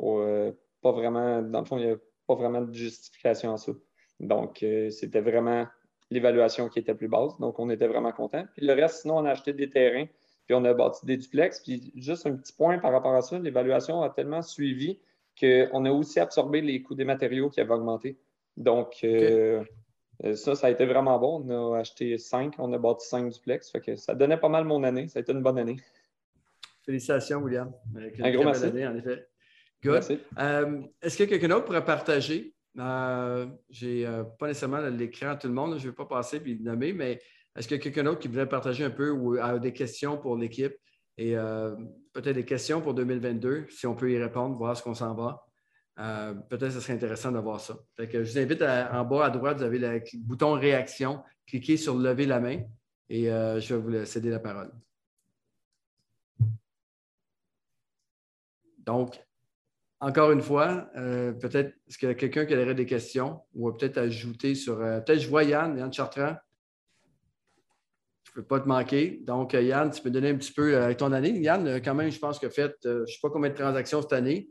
Euh, pas vraiment, dans le fond, il n'y a pas vraiment de justification à ça. Donc, euh, c'était vraiment l'évaluation qui était plus basse. Donc, on était vraiment content. Puis le reste, sinon, on a acheté des terrains, puis on a bâti des duplex. Puis juste un petit point par rapport à ça, l'évaluation a tellement suivi qu'on a aussi absorbé les coûts des matériaux qui avaient augmenté. Donc, euh, ça, ça a été vraiment bon. On a acheté cinq, on a bâti cinq duplex. Fait que ça donnait pas mal mon année. Ça a été une bonne année. Félicitations, William. un gros merci. Année, en effet. Good. Euh, est-ce que quelqu'un d'autre pourrait partager? Je n'ai pas nécessairement l'écran à tout le monde, je ne vais pas passer et le nommer, mais est-ce qu'il y a quelqu'un d'autre qui voudrait partager un peu ou a des questions pour l'équipe? Et peut-être des questions pour 2022, si on peut y répondre, voir ce qu'on s'en va. Euh, peut-être que ce serait intéressant de voir ça. je vous invite en bas à droite, vous avez le bouton réaction. Cliquez sur lever la main et euh, je vais vous céder la parole. Donc, encore une fois, euh, peut-être est-ce qu'il y a quelqu'un qui aurait des questions ou peut-être ajouter sur. peut-être je vois Yann, Yann Chartrand ne peux pas te manquer. Donc, Yann, tu peux donner un petit peu ton année. Yann, quand même, je pense que fait, je ne sais pas combien de transactions cette année.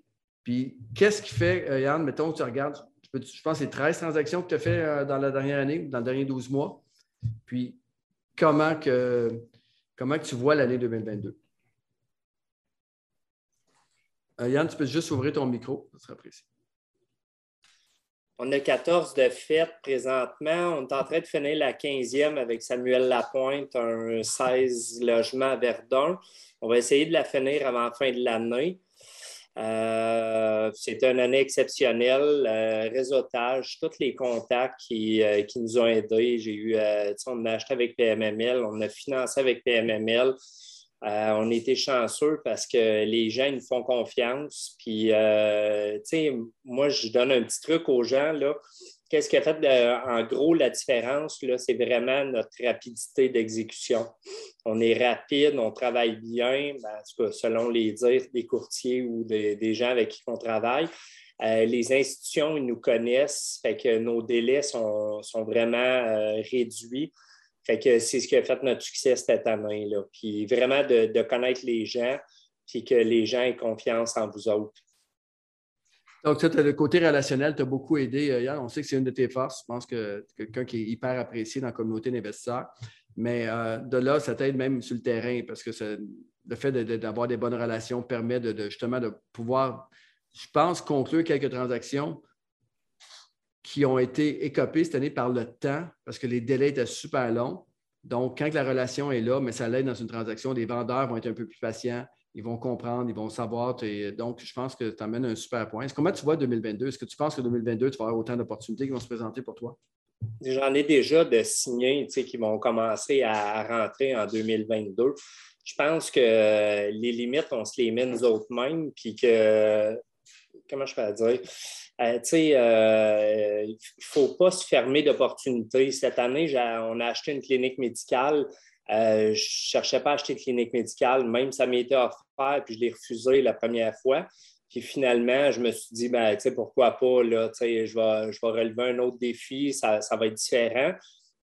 Puis, qu'est-ce qui fait, Yann, mettons, tu regardes, je pense que c'est 13 transactions que tu as fait dans la dernière année, dans les derniers 12 mois. Puis, comment que, comment que tu vois l'année 2022? Yann, tu peux juste ouvrir ton micro, ça serait apprécié. On a 14 de fête présentement. On est en train de finir la 15e avec Samuel Lapointe, un 16 logements à Verdun. On va essayer de la finir avant la fin de l'année. Euh, c'est une année exceptionnelle. Euh, réseautage, tous les contacts qui, euh, nous ont aidés. J'ai eu, on a acheté avec PMML, on a financé avec PMML. On été chanceux parce que les gens nous font confiance. Puis, moi, je donne un petit truc aux gens. Là. Qu'est-ce qui a fait en gros la différence? C'est vraiment notre rapidité d'exécution. On est rapide, on travaille bien, ben, selon les dires des courtiers ou des, gens avec qui on travaille. Euh, les institutions, ils nous connaissent, fait que nos délais sont, vraiment euh, réduits. Fait que c'est ce qui a fait notre succès cette année. Là. Puis vraiment de, connaître les gens, puis que les gens aient confiance en vous autres. Donc, ça, le côté relationnel t'a beaucoup aidé, euh, Yann. On sait que c'est une de tes forces. Je pense que quelqu'un qui est hyper apprécié dans la communauté d'investisseurs. Mais de là, ça t'aide même sur le terrain parce que le fait d'avoir des bonnes relations permet justement de pouvoir je pense, conclure quelques transactions qui ont été écopées cette année par le temps parce que les délais étaient super longs. Donc, quand la relation est là, mais ça l'aide dans une transaction, les vendeurs vont être un peu plus patients, ils vont comprendre, ils vont savoir. donc, je pense que tu amènes un super point. Comment tu vois 2022? Est-ce que tu penses que 2022, tu vas avoir autant d'opportunités qui vont se présenter pour toi? J'en ai déjà de signés qui vont commencer à rentrer en 2022. Je pense que les limites, on se les met nous autres mêmes, puis que comment je peux dire? Euh, euh, il ne faut pas se fermer d'opportunités. Cette année, on a acheté une clinique médicale. Euh, je ne cherchais pas à acheter une clinique médicale, même ça été offert, puis je l'ai refusé la première fois. Puis finalement, je me suis dit, ben, pourquoi pas, là, je, vais, je vais relever un autre défi, ça, ça va être différent.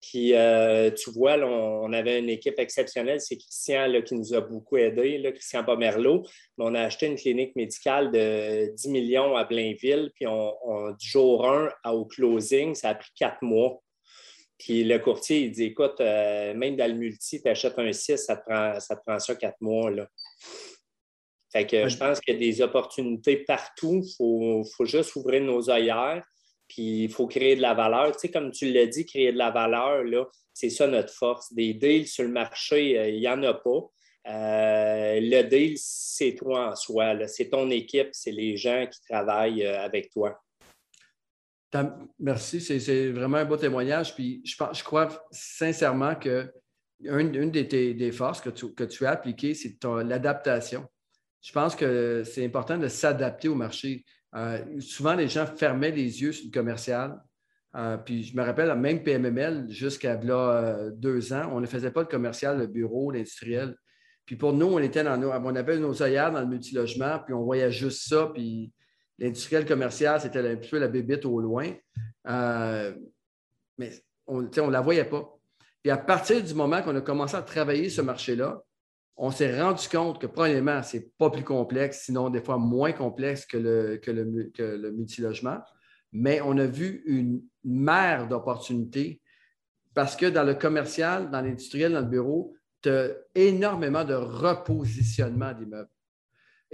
Puis, euh, tu vois, on, avait une équipe exceptionnelle. C'est Christian qui nous a beaucoup aidé, là, Christian Pomerleau. On a acheté une clinique médicale de 10 millions à Blainville. Puis, on, du jour 1 au closing, ça a pris quatre mois. Puis, le courtier, il dit écoute, euh, même dans le multi, tu achètes un 6, ça te prend ça, te prend ça quatre mois. Là. Fait que je pense qu'il y a des opportunités partout. Il faut, faut, juste ouvrir nos œillères puis il faut créer de la valeur. Tu sais, comme tu l'as dit, créer de la valeur, là, c'est ça notre force. Des deals sur le marché, euh, il n'y en a pas. Euh, le deal, c'est toi en soi. C'est ton équipe, c'est les gens qui travaillent avec toi. Merci, c'est vraiment un beau témoignage. Puis je, je crois sincèrement que une, des, forces que tu, as appliquées, c'est l'adaptation. Je pense que c'est important de s'adapter au marché. Euh, souvent, les gens fermaient les yeux sur le commercial. Euh, puis je me rappelle, même PMML, jusqu'à là, deux ans, on ne faisait pas le commercial, le bureau, l'industriel. Puis pour nous, on était dans nos, on avait nos œillères dans le multilogement, puis on voyait juste ça. Puis l'industriel commercial, c'était un peu la bébite au loin. Euh, mais on ne la voyait pas. Puis à partir du moment qu'on a commencé à travailler ce marché-là, on s'est rendu compte que, premièrement, ce n'est pas plus complexe, sinon des fois moins complexe que le, que le, multilogement, mais on a vu une mer d'opportunités parce que dans le commercial, dans l'industriel, dans le bureau, tu as énormément de repositionnement d'immeubles.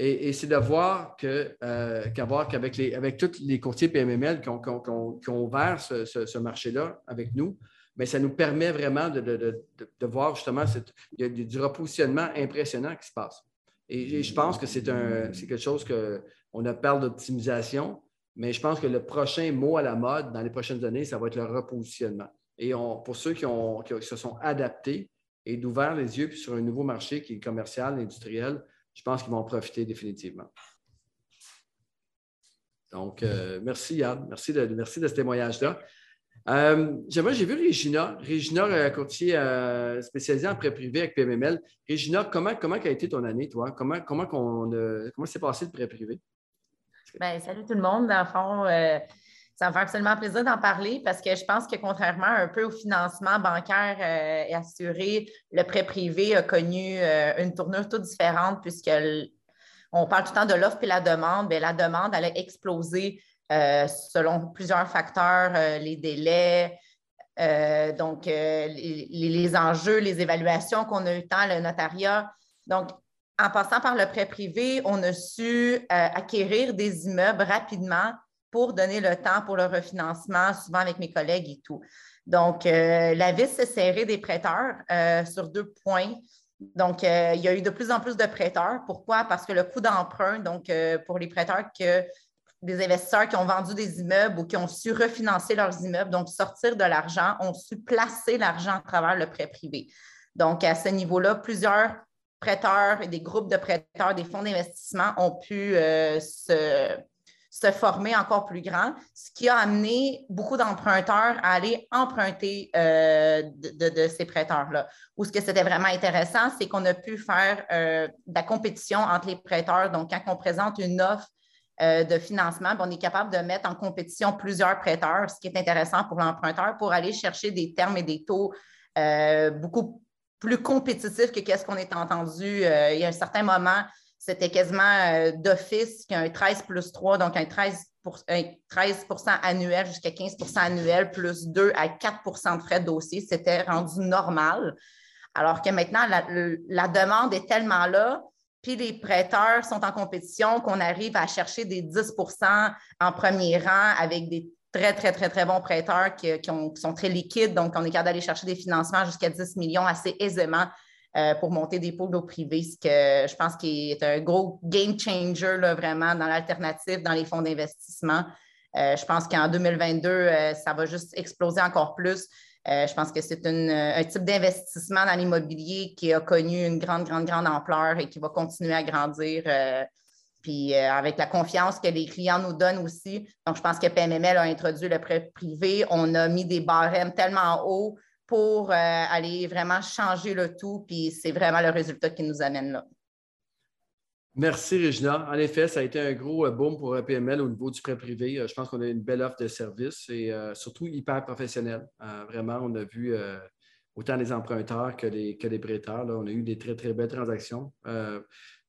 Et, c'est de voir euh, qu'avec les, avec tous les courtiers PMML qui ont, ouvert ce marché-là avec nous, mais ça nous permet vraiment de, voir justement, il y a du repositionnement impressionnant qui se passe. Et, je pense que c'est quelque chose qu'on a parlé d'optimisation, mais je pense que le prochain mot à la mode dans les prochaines années, ça va être le repositionnement. Et pour ceux qui, ont, se sont adaptés et d'ouvrir les yeux sur un nouveau marché qui est commercial, industriel, je pense qu'ils vont en profiter définitivement. Donc, euh, merci Yann, merci de, ce témoignage-là. Euh, j'ai vu Régina. Régina, euh, courtier euh, spécialisé en prêt privé avec PMML. Régina, comment, comment a été ton année, toi? Comment, comment, comment s'est passé le prêt privé? Bien, salut tout le monde. Dans le fond, ça me fait absolument plaisir d'en parler parce que je pense que contrairement un peu au financement bancaire et assuré, le prêt privé a connu une tournure toute différente puisque on parle tout le temps de l'offre et la demande. Bien, la demande, elle a explosé euh, selon plusieurs facteurs, euh, les délais, euh, donc les, enjeux, les évaluations qu'on a eu tant, le notariat. Donc, en passant par le prêt privé, on a su acquérir des immeubles rapidement pour donner le temps pour le refinancement, souvent avec mes collègues et tout. Donc, la vis s'est serrée des prêteurs sur deux points. Donc, il y a eu de plus en plus de prêteurs. Pourquoi? Parce que le coût d'emprunt, donc pour les prêteurs que des investisseurs qui ont vendu des immeubles ou qui ont su refinancer leurs immeubles, donc sortir de l'argent, ont su placer l'argent à travers le prêt privé. Donc, à ce niveau-là, plusieurs prêteurs et des groupes de prêteurs, des fonds d'investissement ont pu euh, se, se former encore plus grand, ce qui a amené beaucoup d'emprunteurs à aller emprunter euh, de, ces prêteurs-là. Ou ce que c'était vraiment intéressant, c'est qu'on a pu faire euh, de la compétition entre les prêteurs. Donc, quand on présente une offre euh, de financement, ben, on est capable de mettre en compétition plusieurs prêteurs, ce qui est intéressant pour l'emprunteur pour aller chercher des termes et des taux beaucoup plus compétitifs que ce qu'on est entendu il y a un certain moment c'était quasiment euh, d'office qu'un 13 plus 3, donc un 13, 13 annuel jusqu'à 15% annuel, plus 2 à 4% de frais de dossier. C'était rendu normal. Alors que maintenant, la, demande est tellement là, puis les prêteurs sont en compétition qu'on arrive à chercher des 10% en premier rang avec des très, très, très, très bons prêteurs qui, sont très liquides. Donc, on est capable d'aller chercher des financements jusqu'à 10 millions assez aisément euh, pour monter des pôles d'eau privée, ce que je pense qui est un gros game changer vraiment dans l'alternative, dans les fonds d'investissement. Euh, je pense qu'en 2022, euh, ça va juste exploser encore plus. je pense que c'est un type d'investissement dans l'immobilier qui a connu une grande, grande, grande ampleur et qui va continuer à grandir. puis avec la confiance que les clients nous donnent aussi. Donc, je pense que PMML a introduit le prêt privé. On a mis des barèmes tellement hauts pour euh, aller vraiment changer le tout. Puis c'est vraiment le résultat qui nous amène là. Merci, Régina. En effet, ça a été un gros euh, boom pour PML au niveau du prêt privé. Euh, je pense qu'on a une belle offre de service et surtout hyper professionnelle. vraiment, on a vu autant les emprunteurs que les, prêteurs. On a eu des très, très belles transactions.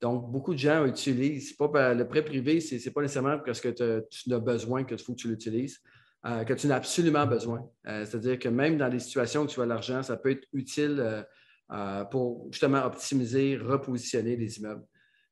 donc, beaucoup de gens utilisent. Pas, le prêt privé, ce n'est pas nécessairement parce que tu as besoin que faut que tu l'utilises. Euh, que tu n'as absolument besoin. Euh, c'est-à-dire que même dans des situations où tu as l'argent, ça peut être utile euh, pour justement optimiser, repositionner les immeubles.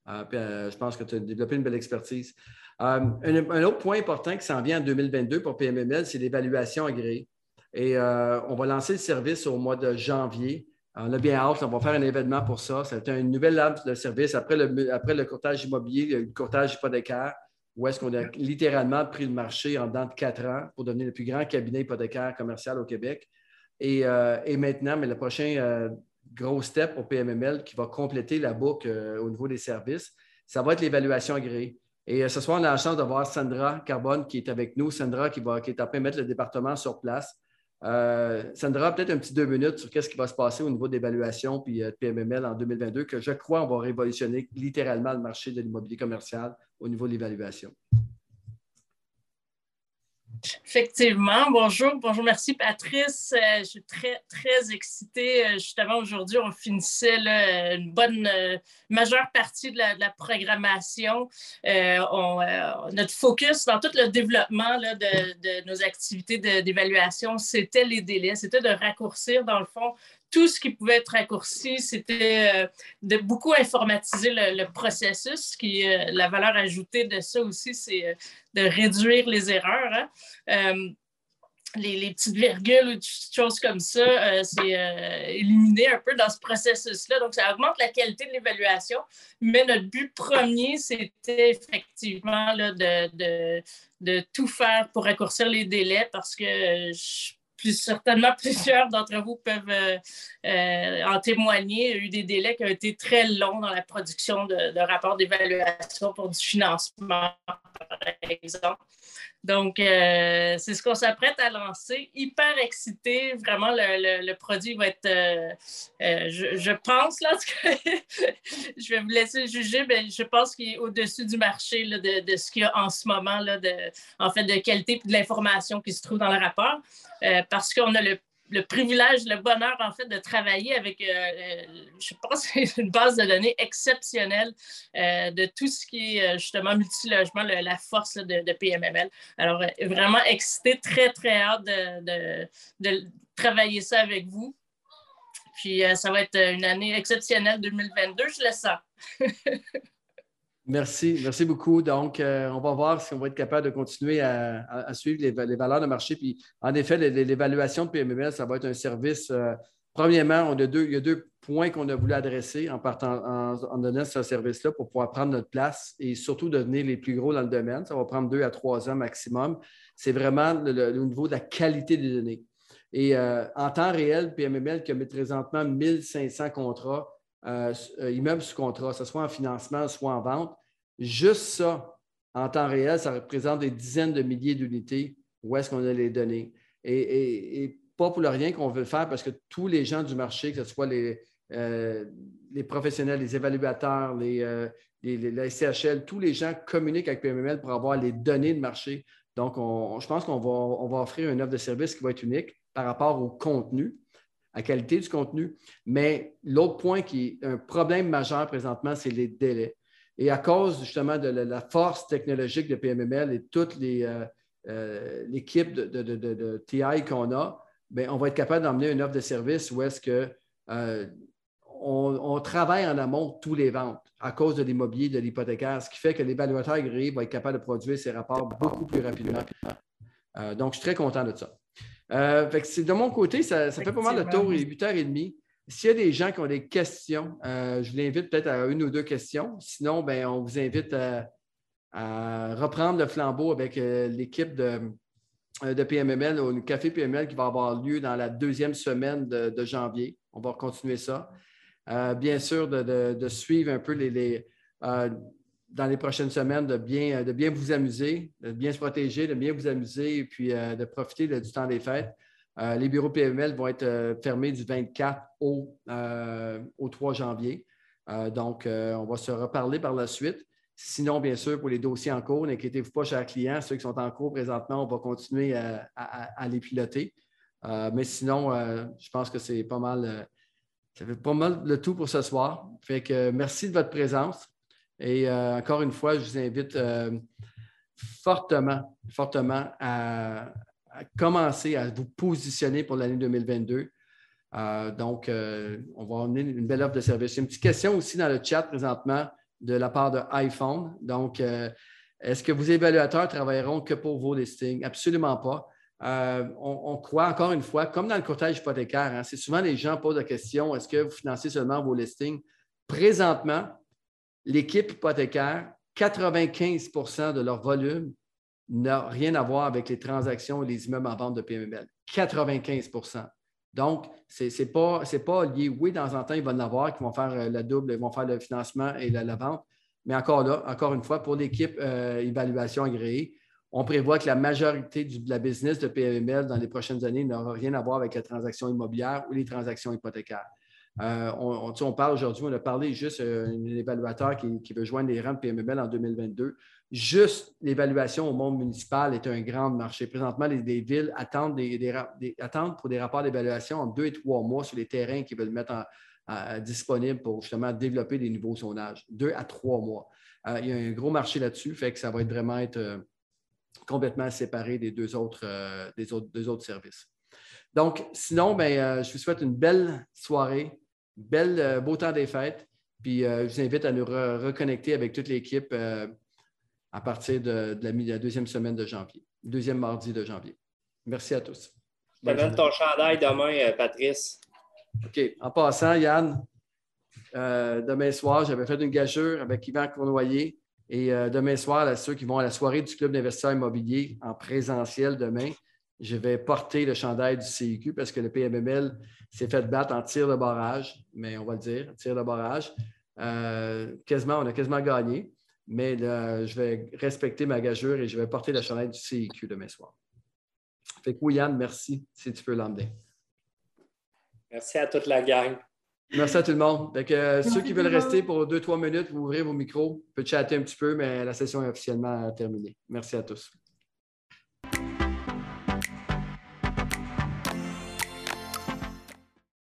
je pense que tu as développé une belle expertise. Un, autre point important qui s'en vient en 2022 pour PMML, c'est l'évaluation agréée. Et on va lancer le service au mois de janvier. On a bien hâte, on va faire un événement pour ça. C'est une nouvelle offre de service. Après le, après le courtage immobilier, le courtage hypothécaire où est-ce qu'on a littéralement pris le marché en dedans de quatre ans pour devenir le plus grand cabinet hypothécaire commercial au Québec. Et, euh, maintenant, mais le prochain euh, gros step pour PMML qui va compléter la boucle euh, au niveau des services, ça va être l'évaluation agréée. Et ce soir, on a la chance de voir Sandra Carbone qui est avec nous. Sandra qui, va, qui est en train de mettre le département sur place. Sandra, peut-être un petit deux minutes sur qu'est-ce qui va se passer au niveau d'évaluation puis de PMML en 2022, que je crois on va révolutionner littéralement le marché de l'immobilier commercial au niveau de l'évaluation. Effectivement. Bonjour. Bonjour. Merci, Patrice. Euh, je suis très, très excitée. Euh, justement, aujourd'hui, on finissait une bonne, euh, majeure partie de la, programmation. notre focus dans tout le développement de, de, nos activités d'évaluation, c'était les délais. C'était de raccourcir, dans le fond, tout ce qui pouvait être raccourci, c'était euh, de beaucoup informatiser le, processus. Qui, euh, la valeur ajoutée de ça aussi, c'est euh, de réduire les erreurs. Hein. Les, petites virgules ou des choses comme ça, c'est éliminé un peu dans ce processus-là. Donc, ça augmente la qualité de l'évaluation. Mais notre but premier, c'était effectivement là, de, tout faire pour raccourcir les délais parce que plus certainement plusieurs d'entre vous peuvent euh, euh, en témoigner. Il y a eu des délais qui ont été très longs dans la production de, de rapports d'évaluation pour du financement, par exemple. Donc, euh, c'est ce qu'on s'apprête à lancer. Hyper excité. Vraiment, le, produit va être, euh, euh, je, pense, là, je vais vous laisser juger, mais je pense qu'il est au-dessus du marché de, ce qu'il y a en ce moment, là, de, en fait, de qualité et de l'information qui se trouve dans le rapport, parce qu'on a le le privilège, le bonheur, en fait, de travailler avec, euh, euh, je pense, une base de données exceptionnelle euh, de tout ce qui est justement multilogement, la force de, PMML. Alors, vraiment excité, très, très hâte de, de, travailler ça avec vous. Puis, ça va être une année exceptionnelle 2022, je le sens. Merci, merci beaucoup. Donc, euh, on va voir si on va être capable de continuer à, suivre les, valeurs de marché. Puis, en effet, l'évaluation de PMML, ça va être un service. Euh, premièrement, il y a deux points qu'on a voulu adresser en, partant, en, donnant ce service-là pour pouvoir prendre notre place et surtout devenir les plus gros dans le domaine. Ça va prendre deux à trois ans maximum. C'est vraiment le, niveau de la qualité des données. Et euh, en temps réel, PMML qui a présentement 1500 contrats euh, euh, immeubles sous contrat, que ce soit en financement, soit en vente, juste ça, en temps réel, ça représente des dizaines de milliers d'unités. Où est-ce qu'on a les données? Et, pas pour le rien qu'on veut le faire parce que tous les gens du marché, que ce soit les, euh, les professionnels, les évaluateurs, les, euh, la SCHL, tous les gens communiquent avec PMML pour avoir les données de marché. Donc, je pense qu'on va, on va offrir une offre de service qui va être unique par rapport au contenu, la qualité du contenu. Mais l'autre point qui est un problème majeur présentement, c'est les délais. Et à cause justement de la, force technologique de PMML et toute euh, euh, l'équipe de, TI qu'on a, bien, on va être capable d'emmener une offre de service où est-ce que euh, on, travaille en amont tous les ventes à cause de l'immobilier, de l'hypothécaire, ce qui fait que l'évaluateur agréé va être capable de produire ses rapports beaucoup plus rapidement. donc, je suis très content de ça. De mon côté, ça, ça fait pas mal de tour, il est 8h30. S'il y a des gens qui ont des questions, euh, je vous invite peut-être à une ou deux questions. Sinon, ben, on vous invite à, reprendre le flambeau avec euh, l'équipe de, euh, de, PMML, au Café PMML qui va avoir lieu dans la deuxième semaine de, janvier. On va continuer ça. bien sûr, de, suivre un peu les, dans les prochaines semaines, de bien, de bien vous amuser, de bien se protéger, de bien vous amuser et puis de profiter du temps des fêtes. Euh, les bureaux PML vont être euh, fermés du 24 au, 3 euh, janvier. donc, on va se reparler par la suite. Sinon, bien sûr, pour les dossiers en cours, n'inquiétez-vous pas, chers clients, ceux qui sont en cours présentement, on va continuer à, les piloter. mais sinon, je pense que c'est pas mal, ça fait pas mal le tout pour ce soir. Fait que merci de votre présence. Et encore une fois, je vous invite fortement, fortement à, commencer à vous positionner pour l'année 2022. Euh, donc, euh, on va emmener une belle offre de service. Une petite question aussi dans le chat présentement de la part de iPhone. Donc, euh, est-ce que vos évaluateurs travailleront que pour vos listings? Absolument pas. On, croit encore une fois, comme dans le courtage hypothécaire, hein, c'est souvent les gens posent la question est-ce que vous financez seulement vos listings? Présentement, l'équipe hypothécaire, 95% de leur volume n'a rien à voir avec les transactions et les immeubles en vente de PMML. 95% Donc, ce n'est pas, lié. Oui, dans un temps, ils vont en avoir qui vont faire euh, la double, ils vont faire le financement et la, vente. Mais encore là, encore une fois, pour l'équipe euh, évaluation agréée, on prévoit que la majorité de la business de PMML dans les prochaines années n'aura rien à voir avec la transaction immobilière ou les transactions hypothécaires. Euh, on, parle aujourd'hui, on a parlé juste d'un évaluateur qui, veut joindre les rangs de PMML en 2022. Juste l'évaluation au monde municipal est un grand marché. Présentement, les, villes attendent, pour des rapports d'évaluation en deux et trois mois sur les terrains qu'ils veulent mettre disponibles pour justement développer des nouveaux sondages. Deux à trois mois. Euh, il y a un gros marché là-dessus, fait que ça va être vraiment être euh, complètement séparé des deux autres, euh, des autres, autres services. Donc, sinon, ben, je vous souhaite une belle soirée, belle, beau temps des fêtes. Puis je vous invite à nous reconnecter avec toute l'équipe à partir de, la, deuxième semaine de janvier, deuxième mardi de janvier. Merci à tous. Je te donne ton chandail demain, euh, Patrice. OK. En passant, Yann, euh, demain soir, j'avais fait une gageure avec Yvan Cournoyer. Et euh, demain soir, là, ceux qui vont à la soirée du Club d'investisseurs immobiliers en présentiel demain, je vais porter le chandail du CIQ parce que le PMML s'est fait battre en tir de barrage, mais on va le dire, tir de barrage. quasiment, on a quasiment gagné mais je vais respecter ma gageure et je vais porter la chandail du CIQ demain soir. Fait que Yann, merci si tu peux l'emmener. Merci à toute la gang. Merci à tout le monde. Euh, ceux qui veulent rester pour deux, trois minutes, vous ouvrez vos micros. Vous pouvez chatter un petit peu, mais la session est officiellement terminée. Merci à tous.